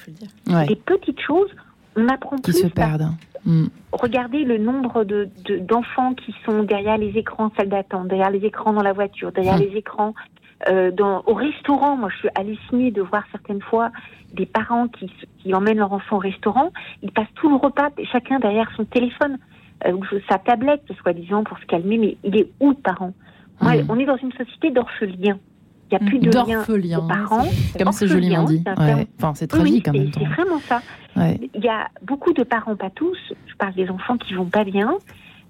des petites choses. On apprend qui plus. se perdent. Mm. Regardez le nombre de, d'enfants qui sont derrière les écrans salle d'attente, derrière les écrans dans la voiture, derrière mm. les écrans euh, dans, au restaurant. Moi, je suis hallucinée de voir certaines fois des parents qui, qui emmènent leur enfant au restaurant. Ils passent tout le repas, chacun derrière son téléphone euh, ou sa tablette, soi-disant, pour se calmer. Mais il est où le parent? Moi, mm. On est dans une société d'orphelins. Il n'y a plus de lien aux parents. Comme c'est joliment dit. Enfin, c'est tragique en même temps. C'est vraiment ça. Il y a beaucoup de parents, pas tous, je parle des enfants qui vont pas bien,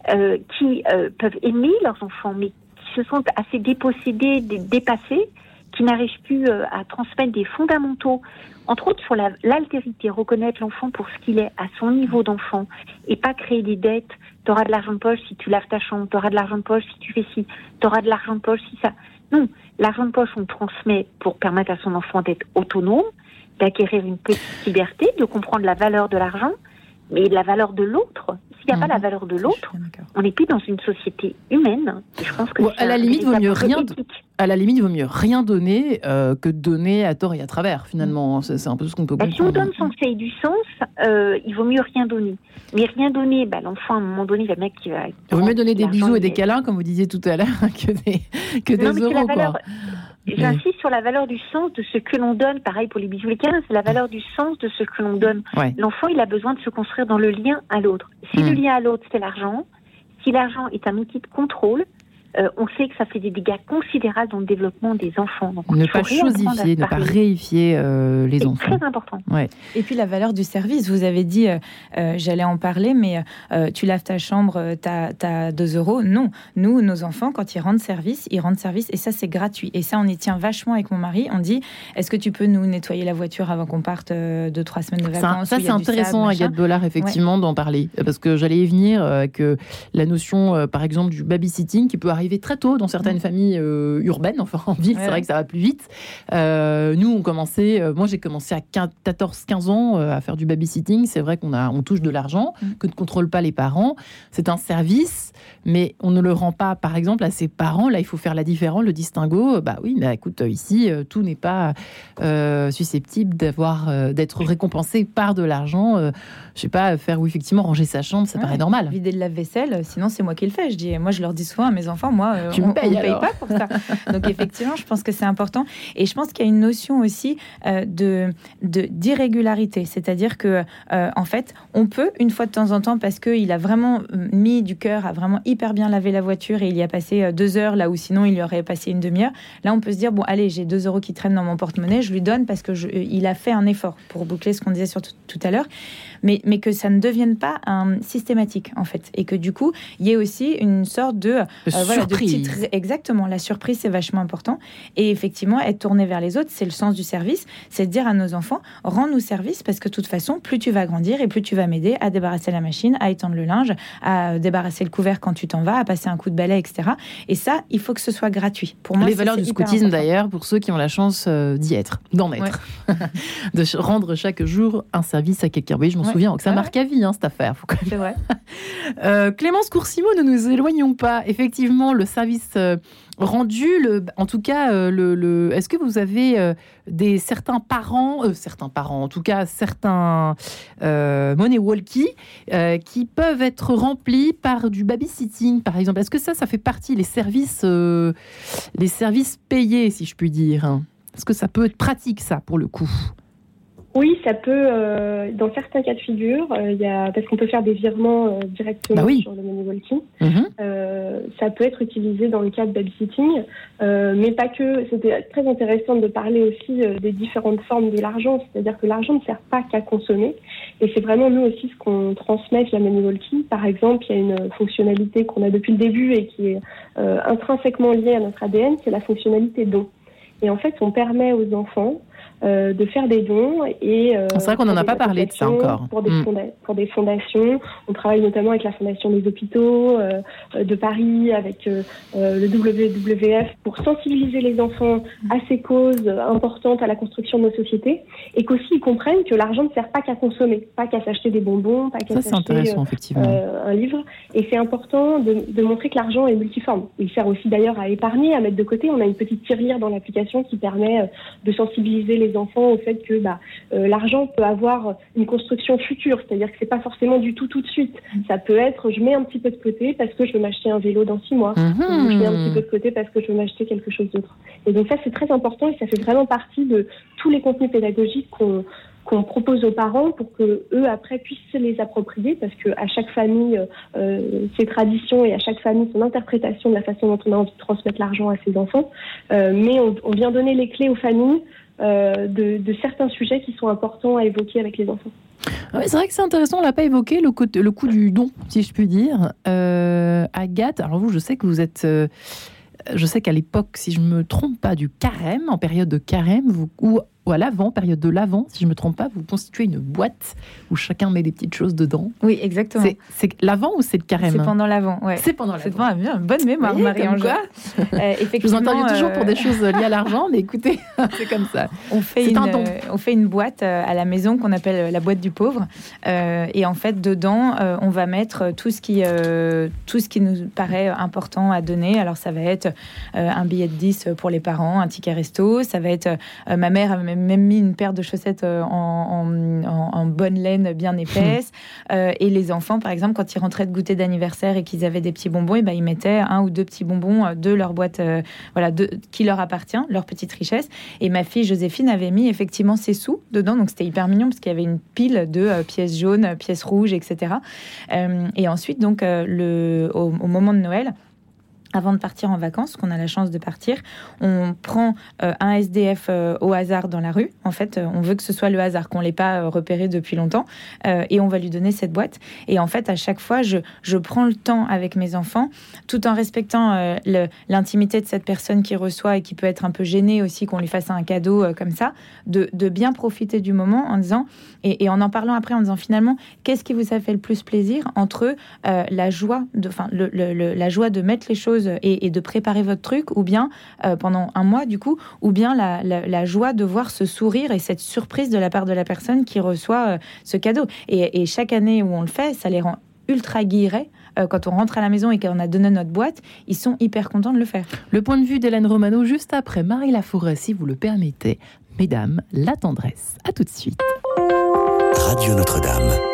euh, qui euh, peuvent aimer leurs enfants, mais qui se sont assez dépossédés, dépassés, qui n'arrivent plus euh, à transmettre des fondamentaux, entre autres sur l'altérité, reconnaître l'enfant pour ce qu'il est à son niveau d'enfant et pas créer des dettes. Tu auras de l'argent de poche si tu laves ta chambre, tu auras de l'argent de poche si tu fais ci, tu auras de l'argent de poche si ça. Non, l'argent de poche, on transmet pour permettre à son enfant d'être autonome, d'acquérir une petite liberté, de comprendre la valeur de l'argent, mais la valeur de l'autre. S'il n'y a pas la mhm. valeur de l'autre, on n'est plus dans une société humaine. je pense que à la limite, vaut mieux rien. À la limite, vaut mieux rien donner euh, que donner à tort et à travers. Finalement, mm. c'est un peu ce qu'on peut bah, Si on donne son fait du sens, euh, il vaut mieux rien donner. Mais rien donner, bah, l'enfant à un moment donné, le mec qui va. Il vaut mieux donner des bisous et des câlins, comme vous disiez tout à l'heure, *laughs* que des que des euros. Quoi. J'insiste sur la valeur du sens de ce que l'on donne. Pareil pour les bisous les câlins, c'est la valeur du sens de ce que l'on donne. L'enfant, il a besoin de se construire dans le lien à l'autre. Si le hmm. lien à l'autre, c'est l'argent, si l'argent est un outil de contrôle, euh, on sait que ça fait des dégâts considérables dans le développement des enfants. Donc, ne pas chosifier, ne pas réifier euh, les enfants. C'est très important. Ouais. Et puis la valeur du service. Vous avez dit, euh, j'allais en parler, mais tu laves ta chambre, tu as, 2 euros. Non, nous, nos enfants, quand ils rendent service, ils rendent service et ça, c'est gratuit. Et ça, on y tient vachement avec mon mari. On dit, est-ce que tu peux nous nettoyer la voiture avant qu'on parte de trois semaines de vacances Ça, c'est intéressant, Agathe Bollard, effectivement, d'en parler. Parce que j'allais y venir, que la notion, par exemple, du babysitting qui peut arriver arrivé très tôt dans certaines familles euh, urbaines, enfin en ville, c'est vrai que ça va plus vite. Euh, nous, on commençait, euh, moi j'ai commencé à 14-15 ans à faire du babysitting. C'est vrai qu'on a, on touche de l'argent, mm. que ne contrôlent pas les parents. C'est un service, mais on ne le rend pas, par exemple, à ses parents. Là, il faut faire la différence, le distinguo. Bah oui, mais écoute, ici, tout n'est pas susceptible d'avoir, d'être récompensé par de l'argent. je sais pas, faire ou effectivement ranger sa chambre, ça paraît normal. Vider le lave-vaisselle, sinon c'est moi qui le fais. Je dis, moi je leur dis souvent à mes enfants, moi, euh, tu on ne paye pas pour ça. Donc effectivement, je pense que c'est important. Et je pense qu'il y a une notion aussi euh, de d'irrégularité, c'est-à-dire que euh, en fait, on peut une fois de temps en temps parce qu'il a vraiment mis du cœur, a vraiment hyper bien lavé la voiture et il y a passé deux heures là où sinon il y aurait passé une demi-heure. Là, on peut se dire bon, allez, j'ai deux euros qui traînent dans mon porte-monnaie, je lui donne parce que il a fait un effort pour boucler ce qu'on disait sur tout à l'heure mais, mais que ça ne devienne pas un systématique, en fait. Et que du coup, il y ait aussi une sorte de, euh, voilà, de petite... Exactement, la surprise, c'est vachement important. Et effectivement, être tourné vers les autres, c'est le sens du service. C'est de dire à nos enfants, rends-nous service, parce que de toute façon, plus tu vas grandir et plus tu vas m'aider à débarrasser la machine, à étendre le linge, à débarrasser le couvert quand tu t'en vas, à passer un coup de balai, etc. Et ça, il faut que ce soit gratuit. Pour moi, les valeurs du scoutisme, d'ailleurs, pour ceux qui ont la chance euh, d'y être, d'en être, *laughs* de rendre chaque jour un service à quelqu'un. Oui, je m'en souviens que ça marque à vie, hein, cette affaire. C'est vrai. *laughs* euh, Clémence Coursimo, ne nous éloignons pas. Effectivement, le service euh, rendu, en tout cas, euh, est-ce que vous avez euh, des certains parents, certains parents, en tout cas certains money walkie, qui peuvent être remplis par du babysitting, par exemple? Est-ce que ça, ça fait partie des services, les services payés, si je puis dire? Est-ce que ça peut être pratique, ça, pour le coup? Oui, ça peut, euh, dans certains cas de figure, euh, y a, parce qu'on peut faire des virements euh, directement bah sur le menu walking. Mhm. Euh, ça peut être utilisé dans le cas de babysitting, mais pas que. C'était très intéressant de parler aussi des différentes formes de l'argent, c'est-à-dire que l'argent ne sert pas qu'à consommer, et c'est vraiment nous aussi ce qu'on transmet la menu walking. Par exemple, il y a une fonctionnalité qu'on a depuis le début et qui est intrinsèquement liée à notre ADN, c'est la fonctionnalité don. Et en fait, on permet aux enfants euh, de faire des dons. Et, euh, c'est vrai qu'on n'en a pas parlé de ça encore. Pour des, mm. pour des, fondations. On travaille notamment avec la Fondation des hôpitaux euh, de Paris, avec le WWF, pour sensibiliser les enfants à ces causes importantes à la construction de nos sociétés. Et qu'aussi ils comprennent que l'argent ne sert pas qu'à consommer, pas qu'à s'acheter des bonbons, pas qu'à s'acheter un livre. Et c'est important de, de montrer que l'argent est multiforme. Il sert aussi d'ailleurs à épargner, à mettre de côté. On a une petite tirelire dans l'application qui permet de sensibiliser les enfants au fait que bah, euh, l'argent peut avoir une construction future, c'est-à-dire que c'est pas forcément du tout tout de suite. Ça peut être, je mets un petit peu de côté parce que je veux m'acheter un vélo dans six mois, mhm. je mets un petit peu de côté parce que je veux m'acheter quelque chose d'autre. Et donc ça c'est très important et ça fait vraiment partie de tous les contenus pédagogiques qu'on qu'on propose aux parents pour que eux après puissent se les approprier parce que à chaque famille euh, ses traditions et à chaque famille son interprétation de la façon dont on a envie de transmettre l'argent à ses enfants euh, mais on, on, vient donner les clés aux familles euh, de, certains sujets qui sont importants à évoquer avec les enfants. Ah c'est vrai que c'est intéressant, on l'a pas évoqué, le, coût du don, si je puis dire. Euh, Agathe, alors vous, je sais que vous êtes... Euh, je sais qu'à l'époque, si je me trompe pas, du carême, en période de carême, vous, ou ou à l'avant, période de l'avant, si je me trompe pas, vous constituez une boîte où chacun met des petites choses dedans. Oui, exactement. C'est l'avant ou c'est le carême? C'est pendant l'avant, ouais. C'est pendant l'avant. C'est bien, bonne mémoire, Marie-Ange. *laughs* Euh, je vous entends toujours pour des euh, choses liées à l'argent, mais écoutez, *laughs* c'est comme ça. On fait, une, on fait une boîte euh, à la maison qu'on appelle la boîte du pauvre. et en fait, dedans, on va mettre tout ce, qui, tout ce qui nous paraît important à donner. Alors, ça va être un billet de 10 pour les parents, un ticket resto, ça va être ma mère même mis une paire de chaussettes euh, en, bonne laine bien épaisse. Euh, et les enfants, par exemple, quand ils rentraient de goûter d'anniversaire et qu'ils avaient des petits bonbons, et eh ben, ils mettaient un ou deux petits bonbons euh, de leur boîte voilà, de, qui leur appartient, leur petite richesse. Et ma fille Joséphine avait mis effectivement ses sous dedans. Donc c'était hyper mignon parce qu'il y avait une pile de pièces jaunes, pièces rouges, etc. et ensuite, donc, le, au moment de Noël, avant de partir en vacances, qu'on a la chance de partir, on prend euh, un SDF euh, au hasard dans la rue. En fait, euh, on veut que ce soit le hasard, qu'on l'ait pas repéré depuis longtemps, et on va lui donner cette boîte. Et en fait, à chaque fois, je, je prends le temps avec mes enfants, tout en respectant l'intimité de cette personne qui reçoit et qui peut être un peu gênée aussi qu'on lui fasse un cadeau comme ça, de, de, bien profiter du moment en disant, et, en en parlant après, en disant finalement, qu'est-ce qui vous a fait le plus plaisir entre la joie de, enfin, la joie de mettre les choses et, de préparer votre truc, ou bien euh, pendant un mois du coup, ou bien la, joie de voir ce sourire et cette surprise de la part de la personne qui reçoit euh, ce cadeau. Et, chaque année où on le fait, ça les rend ultra guillerets. Euh, quand on rentre à la maison et qu'on a donné notre boîte, ils sont hyper contents de le faire. Le point de vue d'Hélène Romano juste après Marie Laforêt, si vous le permettez. Mesdames, la tendresse. À tout de suite. Radio Notre-Dame.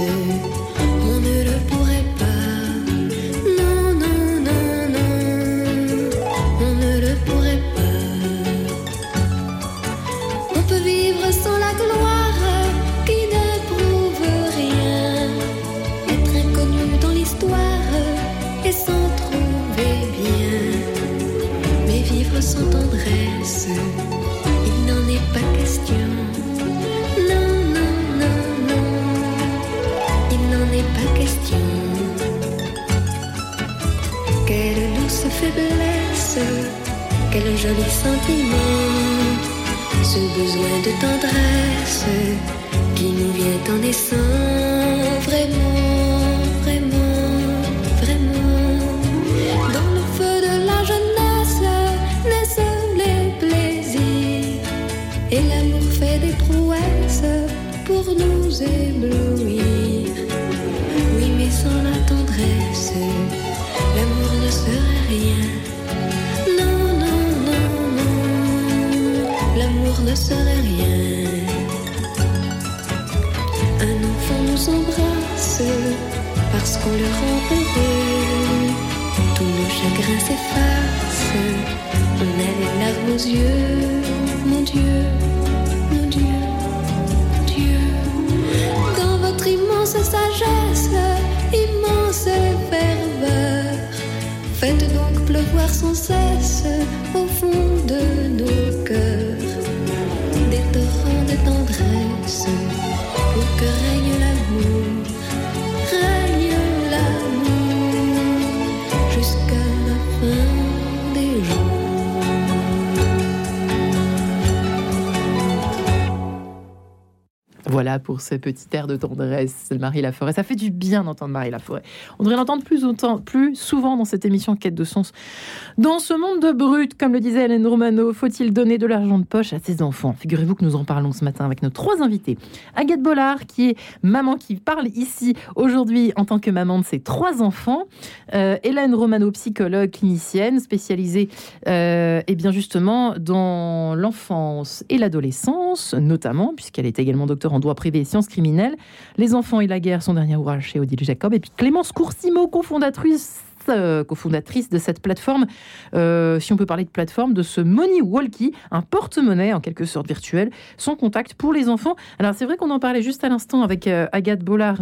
Tendresse, joli sentiment, ce besoin de tendresse qui nous vient en naissant vraiment, vraiment, vraiment. Dans le feu de la jeunesse naissent les plaisirs et l'amour fait des prouesses pour nous éblouir. Oui, mais sans la tendresse, l'amour ne serait rien. ne serait rien. Un enfant nous embrasse parce qu'on le rend heureux. Tous nos chagrins s'effacent, on a les larmes aux yeux. Mon Dieu, mon Dieu, Dieu. Dans votre immense sagesse, immense ferveur, faites donc pleuvoir sans cesse Voilà pour ce petit air de tendresse, Marie Laforêt. Ça fait du bien d'entendre Marie Laforêt. On devrait l'entendre plus, souvent dans cette émission Quête de sens. Dans ce monde de brut, comme le disait Hélène Romano, faut-il donner de l'argent de poche à ses enfants? Figurez-vous que nous en parlons ce matin avec nos trois invités. Agathe Bollard, qui est maman qui parle ici aujourd'hui en tant que maman de ses trois enfants. Euh, Hélène Romano, psychologue clinicienne spécialisée euh, et bien justement dans l'enfance et l'adolescence, notamment, puisqu'elle est également docteur en droit privé et sciences criminelles. Les enfants et la guerre, son dernier ouvrage chez Odile Jacob. Et puis Clémence Coursimo, cofondatrice euh, cofondatrice de cette plateforme, euh, si on peut parler de plateforme, de ce Money Walkie, un porte-monnaie en quelque sorte virtuel, sans contact pour les enfants. Alors c'est vrai qu'on en parlait juste à l'instant avec euh, Agathe Bollard.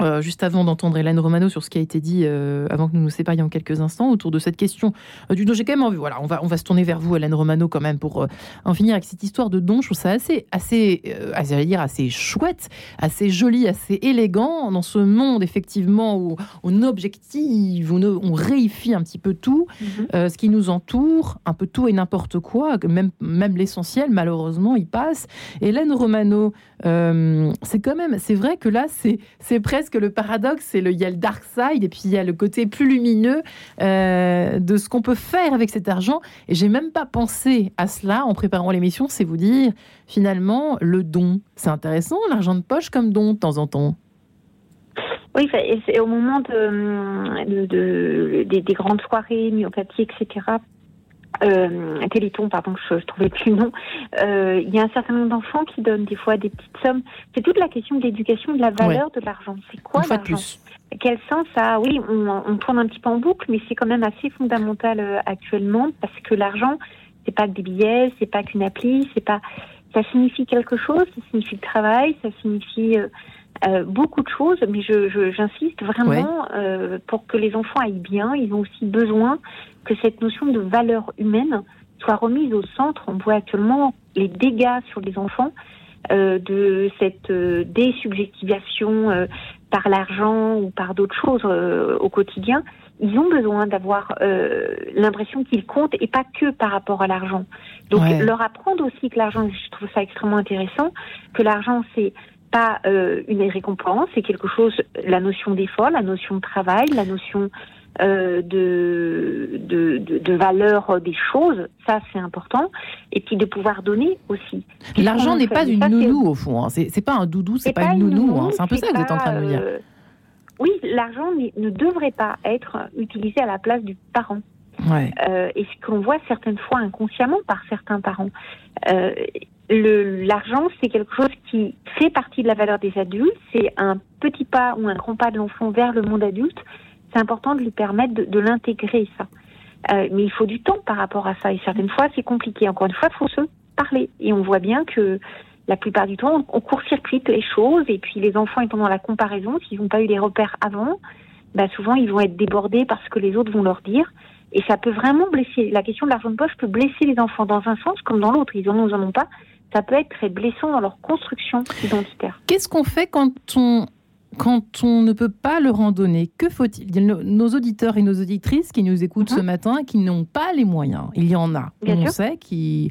Euh, juste avant d'entendre Hélène Romano sur ce qui a été dit euh, avant que nous nous séparions quelques instants autour de cette question euh, du don. J'ai quand même envie, voilà, on va, on va se tourner vers vous, Hélène Romano, quand même, pour en finir avec cette histoire de don. Je trouve ça assez, assez, assez, dire, assez chouette, assez joli, assez élégant dans ce monde, effectivement, où on objective, où on réifie un petit peu tout, mhm. ce qui nous entoure, un peu tout et n'importe quoi, même, même l'essentiel, malheureusement, il passe. Hélène Romano, c'est quand même, c'est vrai que là, c'est presque que le paradoxe, c'est le, il y a le dark side et puis il y a le côté plus lumineux euh, de ce qu'on peut faire avec cet argent. Et j'ai même pas pensé à cela en préparant l'émission, c'est vous dire finalement le don. C'est intéressant, l'argent de poche comme don de temps en temps. Oui, c'est au moment de, de, des, des, grandes soirées myopathies, etc euh, Téléthon, pardon, je, je trouvais plus le nom. Euh, il y a un certain nombre d'enfants qui donnent des fois des petites sommes. C'est toute la question de l'éducation, de la valeur de l'argent. C'est quoi l'argent Quel sens ça Oui, on, on, tourne un petit peu en boucle, mais c'est quand même assez fondamental euh, actuellement parce que l'argent, c'est pas que des billets, c'est pas qu'une appli, c'est pas. Ça signifie quelque chose, ça signifie le travail, ça signifie euh, beaucoup de choses, mais j'insiste je, vraiment euh, pour que les enfants aillent bien. Ils ont aussi besoin que cette notion de valeur humaine soit remise au centre. On voit actuellement les dégâts sur les enfants euh, de cette euh, désubjectivation euh, par l'argent ou par d'autres choses au quotidien. Ils ont besoin d'avoir l'impression qu'ils comptent et pas que par rapport à l'argent. Donc leur apprendre aussi que l'argent, je trouve ça extrêmement intéressant, que l'argent c'est pas euh, une récompense, c'est quelque chose, la notion d'effort, la notion de travail, la notion euh, de, de, de, valeur des choses, ça c'est important, et puis de pouvoir donner aussi. L'argent n'est pas une nounou au fond, hein. c'est pas un doudou, c'est pas, pas, une nounou, hein. c'est un peu ça que vous êtes en train de dire. Euh, oui, l'argent ne devrait pas être utilisé à la place du parent. Ouais. Euh, et ce qu'on voit certaines fois inconsciemment par certains parents. Euh, l'argent, c'est quelque chose qui fait partie de la valeur des adultes. C'est un petit pas ou un grand pas de l'enfant vers le monde adulte. C'est important de lui permettre de, l'intégrer, ça. Euh, mais il faut du temps par rapport à ça. Et certaines fois, c'est compliqué. Encore une fois, il faut se parler. Et on voit bien que la plupart du temps, on, court-circuite les choses. Et puis, les enfants étant dans la comparaison, s'ils n'ont pas eu les repères avant, bah souvent, ils vont être débordés parce que les autres vont leur dire. Et ça peut vraiment blesser. La question de l'argent de poche peut blesser les enfants dans un sens comme dans l'autre. Ils en ont, ils en ont pas ça peut être très blessant dans leur construction identitaire. Qu'est-ce qu'on fait quand on quand on ne peut pas leur en donner, que faut-il? Nos auditeurs et nos auditrices qui nous écoutent ce mhm. matin, qui n'ont pas les moyens, il y en a, on sait, qui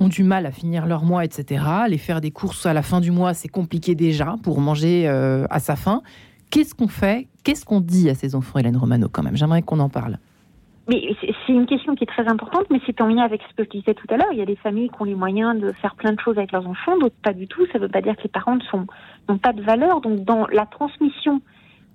ont du mal à finir leur mois, etc. Les faire des courses à la fin du mois, c'est compliqué déjà pour manger euh, à sa faim. Qu'est-ce qu'on fait? Qu'est-ce qu'on dit à ces enfants, Hélène Romano, quand même? J'aimerais qu'on en parle. Mais c'est une question qui est très importante, mais c'est en lien avec ce que je disais tout à l'heure. Il y a des familles qui ont les moyens de faire plein de choses avec leurs enfants, d'autres pas du tout. Ça ne veut pas dire que les parents n'ont pas de valeur. Donc, dans la transmission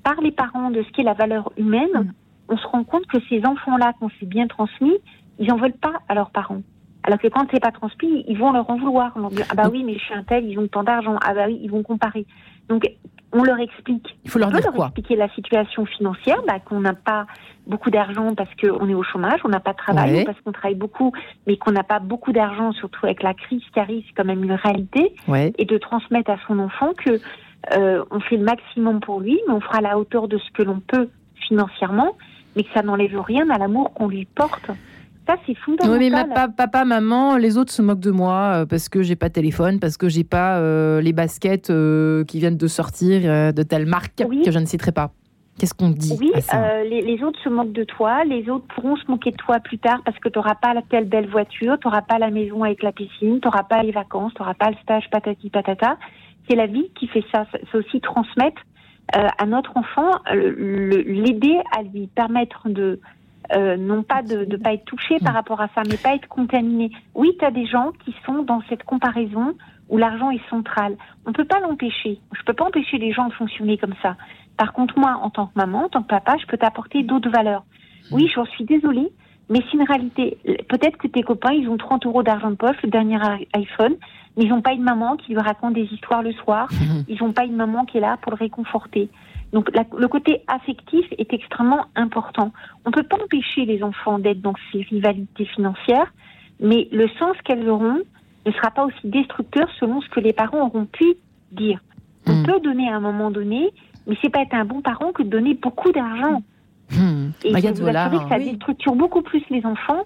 par les parents de ce qu'est la valeur humaine, mm. on se rend compte que ces enfants-là, qu'on s'est bien transmis, ils n'en veulent pas à leurs parents. Alors que quand c'est pas transmis, ils vont leur en vouloir. ah bah oui, mais je suis un tel, ils ont tant d'argent. Ah bah oui, ils vont comparer. Donc on leur explique. Il faut leur dire leur expliquer la situation financière, bah, qu'on n'a pas beaucoup d'argent parce qu'on est au chômage, on n'a pas de travail, parce qu'on travaille beaucoup, mais qu'on n'a pas beaucoup d'argent, surtout avec la crise qui arrive, c'est quand même une réalité. Et de transmettre à son enfant que euh, on fait le maximum pour lui, mais on fera à la hauteur de ce que l'on peut financièrement, mais que ça n'enlève rien à l'amour qu'on lui porte c'est fondamental. Oui, mais papa, maman, les autres se moquent de moi euh, parce que j'ai pas de téléphone, parce que j'ai pas euh, les baskets euh, qui viennent de sortir de telle marque que je ne citerai pas. Qu'est-ce qu'on dit Oui, les, autres se moquent de toi, les autres pourront se moquer de toi plus tard parce que tu n'auras pas la telle belle voiture, tu n'auras pas la maison avec la piscine, tu n'auras pas les vacances, tu n'auras pas le stage patati patata. c'est la vie qui fait ça. C'est aussi transmettre à notre enfant, l'aider à lui permettre de euh, non pas de ne pas être touché par rapport à ça, mais pas être contaminé. Oui, tu as des gens qui sont dans cette comparaison où l'argent est central. On ne peut pas l'empêcher. Je ne peux pas empêcher les gens de fonctionner comme ça. Par contre, moi, en tant que maman, en tant que papa, je peux t'apporter d'autres valeurs. Oui, j'en suis désolée, mais c'est une réalité. Peut-être que tes copains, ils ont 30 euros d'argent de poche, le dernier iPhone, mais ils n'ont pas une maman qui lui raconte des histoires le soir. Ils n'ont pas une maman qui est là pour le réconforter. Donc le côté affectif est extrêmement important. On ne peut pas empêcher les enfants d'être dans ces rivalités financières, mais le sens qu'elles auront ne sera pas aussi destructeur selon ce que les parents auront pu dire. On hmm. peut donner à un moment donné, mais c'est pas être un bon parent que de donner beaucoup d'argent. Hmm. Et je vous que ça déstructure beaucoup plus les enfants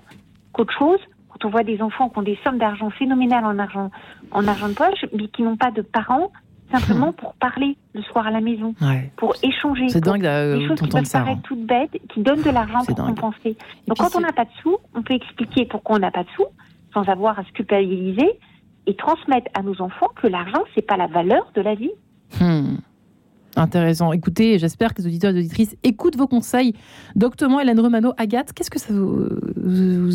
qu'autre chose. Quand on voit des enfants qui ont des sommes d'argent phénoménales en argent, en argent de poche, mais qui n'ont pas de parents, simplement pour parler le soir à la maison, pour échanger. C'est dingue, euh, des choses qui peuvent paraître hein. toutes bêtes, qui donnent de l'argent pour compenser. Donc quand on n'a pas de sous, on peut expliquer pourquoi on n'a pas de sous, sans avoir à se culpabiliser, et transmettre à nos enfants que l'argent, c'est pas la valeur de la vie. Hmm. Intéressant. Écoutez, j'espère que les auditeurs et les auditrices écoutent vos conseils. Doctement, Hélène Romano, Agathe, qu'est-ce que ça vous,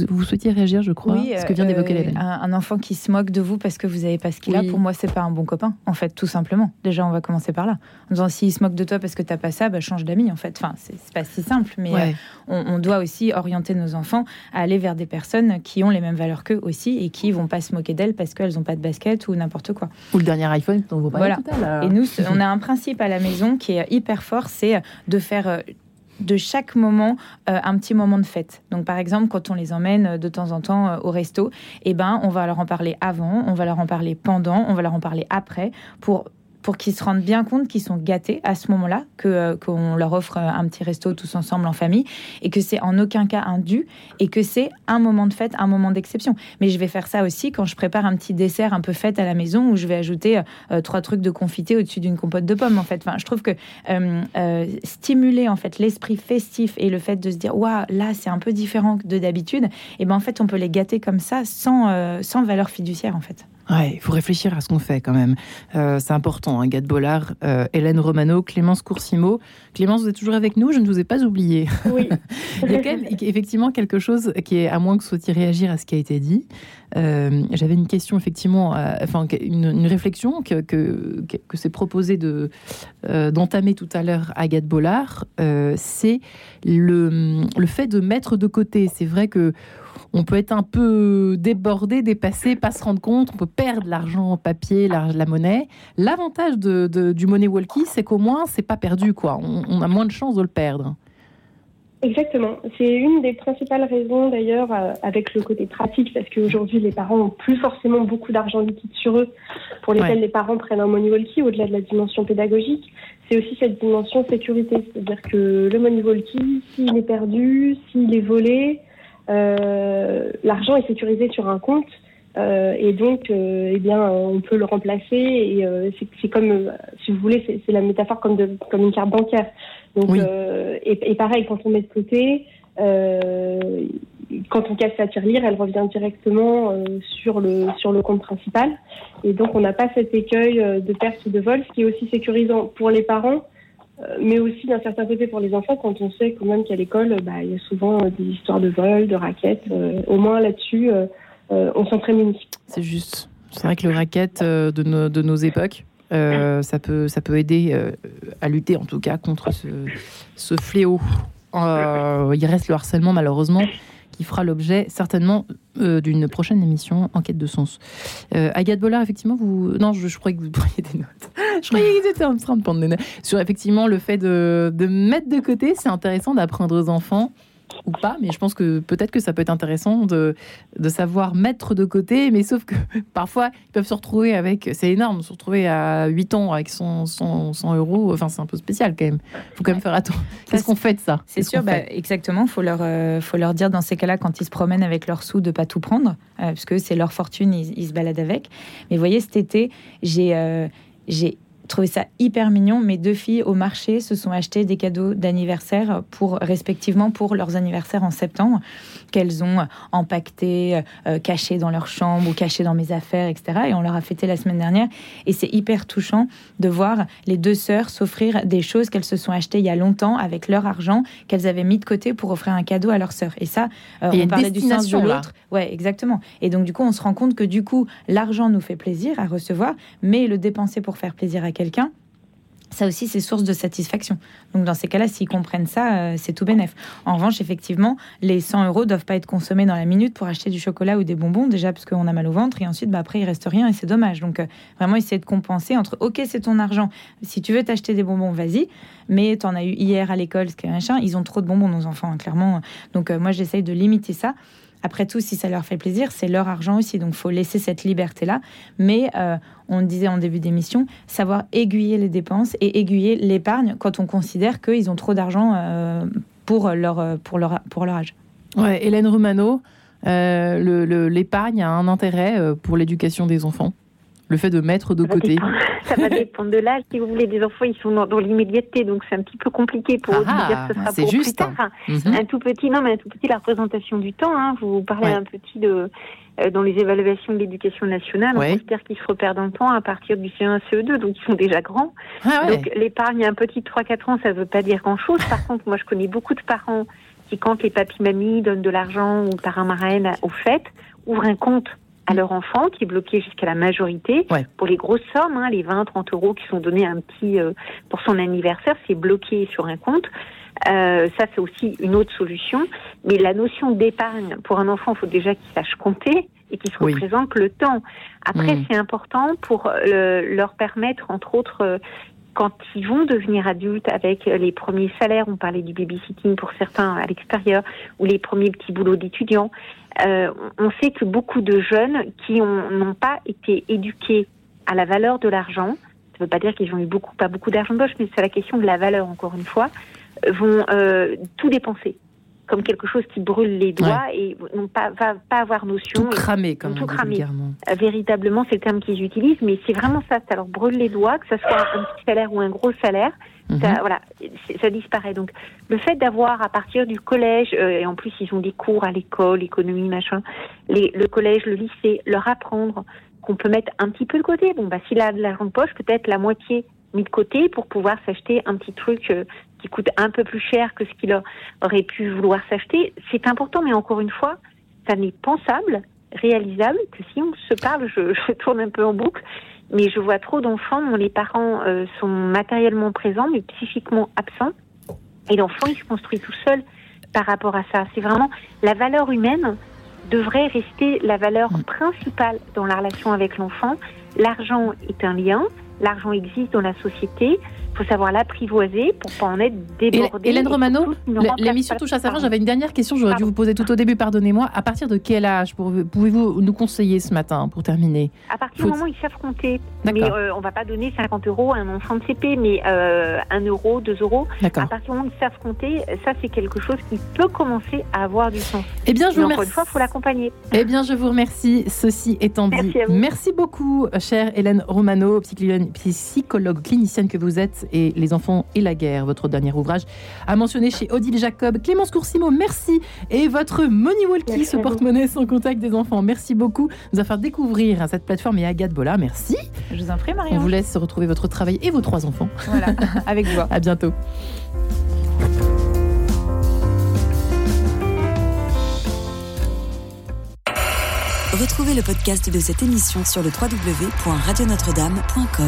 vous, souhaitiez réagir, je crois, oui, ce que vient d'évoquer euh, Hélène un, enfant qui se moque de vous parce que vous n'avez pas ce qu'il a, pour moi, c'est pas un bon copain, en fait, tout simplement. Déjà, on va commencer par là. En disant, s'il se moque de toi parce que tu n'as pas ça, bah, change d'amis, en fait. Enfin, c'est pas si simple, mais euh, on, doit aussi orienter nos enfants à aller vers des personnes qui ont les mêmes valeurs qu'eux aussi et qui vont pas se moquer d'elles parce qu'elles n'ont pas de basket ou n'importe quoi. Ou le dernier iPhone dont vous parlez tout à l'heure. Et nous, on a un principe à la qui est hyper fort, c'est de faire euh, de chaque moment euh, un petit moment de fête. Donc par exemple, quand on les emmène euh, de temps en temps au resto, eh ben on va leur en parler avant, on va leur en parler pendant, on va leur en parler après pour pour qu'ils se rendent bien compte qu'ils sont gâtés à ce moment-là, euh, qu'on leur offre euh, un petit resto tous ensemble en famille, et que c'est en aucun cas un dû, et que c'est un moment de fête, un moment d'exception. Mais je vais faire ça aussi quand je prépare un petit dessert un peu fête à la maison, où je vais ajouter euh, trois trucs de confité au-dessus d'une compote de pommes. En fait, je trouve que stimuler en fait l'esprit festif et le fait de se dire waouh là c'est un peu différent de d'habitude, et ben en fait on peut les gâter comme ça sans sans valeur fiduciaire en fait. Ouais, il faut réfléchir à ce qu'on fait quand même. Euh, c'est important. Hein, Gad Bollard, euh, Hélène Romano, Clémence Coursimo. Clémence, vous êtes toujours avec nous Je ne vous ai pas oublié. Oui. *laughs* il y a quand même effectivement quelque chose qui est, à moins que vous souhaitiez réagir à ce qui a été dit. Euh, j'avais une question effectivement, enfin une, réflexion que, que, que s'est proposé de d'entamer tout à l'heure Agathe Bollard. c'est le, le fait de mettre de côté. C'est vrai que on peut être un peu débordé, dépassé, pas se rendre compte, on peut perdre l'argent papier, la, monnaie. L'avantage de, du money walkie, c'est qu'au moins, c'est pas perdu, quoi. On, a moins de chances de le perdre. Exactement. C'est une des principales raisons d'ailleurs euh, avec le côté pratique parce qu'aujourd'hui les parents ont plus forcément beaucoup d'argent liquide sur eux pour lesquels les parents prennent un money walkie au-delà de la dimension pédagogique. C'est aussi cette dimension sécurité, c'est-à-dire que le money walkie, s'il est perdu, s'il est volé, l'argent est sécurisé sur un compte. Euh, et donc, euh, eh bien, on peut le remplacer. Et c'est comme, si vous voulez, c'est la métaphore comme, de, comme une carte bancaire. Donc, et, pareil, quand on met de côté, quand on casse sa tirelire, elle revient directement sur le sur le compte principal. Et donc, on n'a pas cet écueil de perte ou de vol, ce qui est aussi sécurisant pour les parents euh, mais aussi d'un certain côté pour les enfants, quand on sait quand même qu'à l'école, bah, il y a souvent euh, des histoires de vol, de raquettes. Euh, au moins là-dessus, on s'en prémunit. C'est juste. C'est vrai que le racket de, nos, époques, ça, peut, aider à lutter en tout cas contre ce, fléau. il reste le harcèlement malheureusement qui fera l'objet certainement euh, d'une prochaine émission Enquête de sens. Euh, Agathe Bollard, effectivement, vous. Non, je, croyais que vous *laughs* preniez des notes. *laughs* je croyais vous étiez en train de prendre des notes. Sur effectivement le fait de, de mettre de côté, c'est intéressant d'apprendre aux enfants ou pas, mais je pense que peut-être que ça peut être intéressant de, de savoir mettre de côté, mais sauf que *laughs* parfois ils peuvent se retrouver avec, c'est énorme, se retrouver à 8 ans avec 100, 100, euros, enfin c'est un peu spécial quand même. Il faut quand même faire attention. Qu'est-ce qu'on fait de ça? C'est sûr, bah, exactement, il faut, leur, euh, faut leur dire dans ces cas-là, quand ils se promènent avec leurs sous, de pas tout prendre, euh, parce que c'est leur fortune, ils, se baladent avec. Mais vous voyez, cet été, j'ai... Euh, j'ai trouvé ça hyper mignon. Mes deux filles au marché se sont achetées des cadeaux d'anniversaire pour respectivement pour leurs anniversaires en septembre qu'elles ont empaquetés, euh, cachés dans leur chambre ou cachés dans mes affaires, etc. Et on leur a fêté la semaine dernière. Et c'est hyper touchant de voir les deux sœurs s'offrir des choses qu'elles se sont achetées il y a longtemps avec leur argent qu'elles avaient mis de côté pour offrir un cadeau à leur sœur. Et ça, euh, on parlait du sens de l'autre. Ouais, exactement. Et donc du coup, on se rend compte que du coup, l'argent nous fait plaisir à recevoir, mais le dépenser pour faire plaisir à quelqu'un, ça aussi, c'est source de satisfaction. Donc, dans ces cas-là, s'ils comprennent ça, euh, c'est tout bénef. En revanche, effectivement, les 100 euros doivent pas être consommés dans la minute pour acheter du chocolat ou des bonbons, déjà parce qu'on a mal au ventre, et ensuite, bah, après, il reste rien et c'est dommage. Donc, euh, vraiment, essayer de compenser entre, OK, c'est ton argent, si tu veux t'acheter des bonbons, vas-y, mais tu en as eu hier à l'école, ce qui est machin, ils ont trop de bonbons, nos enfants, hein, clairement. Donc, euh, moi, j'essaye de limiter ça. Après tout, si ça leur fait plaisir, c'est leur argent aussi. Donc, faut laisser cette liberté-là. Mais euh, on disait en début d'émission, savoir aiguiller les dépenses et aiguiller l'épargne quand on considère qu'ils ont trop d'argent euh, pour, leur, pour, leur, pour leur âge. Hélène Romano, euh, l'épargne a un intérêt pour l'éducation des enfants le fait de mettre de côté *laughs* Ça va dépendre de l'âge. Si vous voulez, des enfants, ils sont dans, l'immédiateté, donc c'est un petit peu compliqué pour eux de dire que ce sera pour juste, plus tard. Mhm. Un tout petit, non, mais un tout petit, la représentation du temps. Hein. Vous parlez un petit de euh, dans les évaluations de l'éducation nationale, on considère qu'ils se repèrent dans le temps à partir du CE1, CE2, donc ils sont déjà grands. Ah donc l'épargne un petit de 3-4 ans, ça ne veut pas dire grand-chose. Par contre, moi je connais beaucoup de parents qui, quand les papis-mamies donnent de l'argent ou par un marraine aux fêtes, ouvrent un compte à leur enfant, qui est bloqué jusqu'à la majorité. Pour les grosses sommes, hein, les 20, 30 euros qui sont donnés un petit euh, pour son anniversaire, c'est bloqué sur un compte. Euh, ça, c'est aussi une autre solution. Mais la notion d'épargne pour un enfant, il faut déjà qu'il sache compter et qu'il se représente le temps. Après, mm. c'est important pour euh, leur permettre, entre autres, euh, quand ils vont devenir adultes avec les premiers salaires, on parlait du babysitting pour certains à l'extérieur, ou les premiers petits boulots d'étudiants, euh, on sait que beaucoup de jeunes qui n'ont pas été éduqués à la valeur de l'argent, ça ne veut pas dire qu'ils ont eu beaucoup, pas beaucoup d'argent de poche, mais c'est la question de la valeur, encore une fois, vont euh, tout dépenser comme quelque chose qui brûle les doigts et n'ont pas, va pas avoir notion. Tout cramer, comme tout cramer. Euh, véritablement, c'est le terme qu'ils utilisent, mais c'est vraiment ça. Ça leur brûle les doigts, que ce soit un petit salaire ou un gros salaire. Ça, mhm. voilà, ça disparaît. Donc, le fait d'avoir à partir du collège, euh, et en plus ils ont des cours à l'école, économie, machin, les, le collège, le lycée, leur apprendre qu'on peut mettre un petit peu de côté. Bon, bah, s'il a de l'argent de poche, peut-être la moitié mis de côté pour pouvoir s'acheter un petit truc euh, qui coûte un peu plus cher que ce qu'il aurait pu vouloir s'acheter. C'est important, mais encore une fois, ça n'est pensable, réalisable, que si on se parle, *laughs* je, tourne un peu en boucle, mais je vois trop d'enfants dont les parents euh, sont matériellement présents, mais psychiquement absents, et l'enfant, il se construit tout seul par rapport à ça. C'est vraiment la valeur humaine devrait rester la valeur principale dans la relation avec l'enfant. L'argent est un lien, l'argent existe dans la société, faut savoir l'apprivoiser pour pas en être débordé. Hélène Romano, l'émission touche à sa fin. J'avais une dernière question, j'aurais dû vous poser tout au début, pardonnez-moi. À partir de quel âge pouvez-vous nous conseiller ce matin pour terminer? À partir du moment où ils savent compter. Mais euh, on va pas donner 50 euros à un enfant de CP, mais euh, 1 euro, 2 euros. À partir du moment où ils savent compter, ça c'est quelque chose qui peut commencer à avoir du sens. Eh bien, je vous remercie. Encore une fois, il faut l'accompagner. Eh bien, je vous remercie. Ceci étant dit, merci beaucoup, chère Hélène Romano, psychologue clinicienne que vous êtes et Les enfants et la guerre, votre dernier ouvrage, à mentionner chez Odile Jacob. Clémence Coursimo, merci. Et votre Money Walkie, ce porte-monnaie sans contact des enfants. Merci beaucoup de nous avoir fait découvrir cette plateforme et Agathe Bola. Merci. Je vous en prie, Marie. On vous laisse retrouver votre travail et vos trois enfants. Voilà, *laughs* avec joie. à bientôt. Retrouvez le podcast de cette émission sur le www.radionotre-dame.com.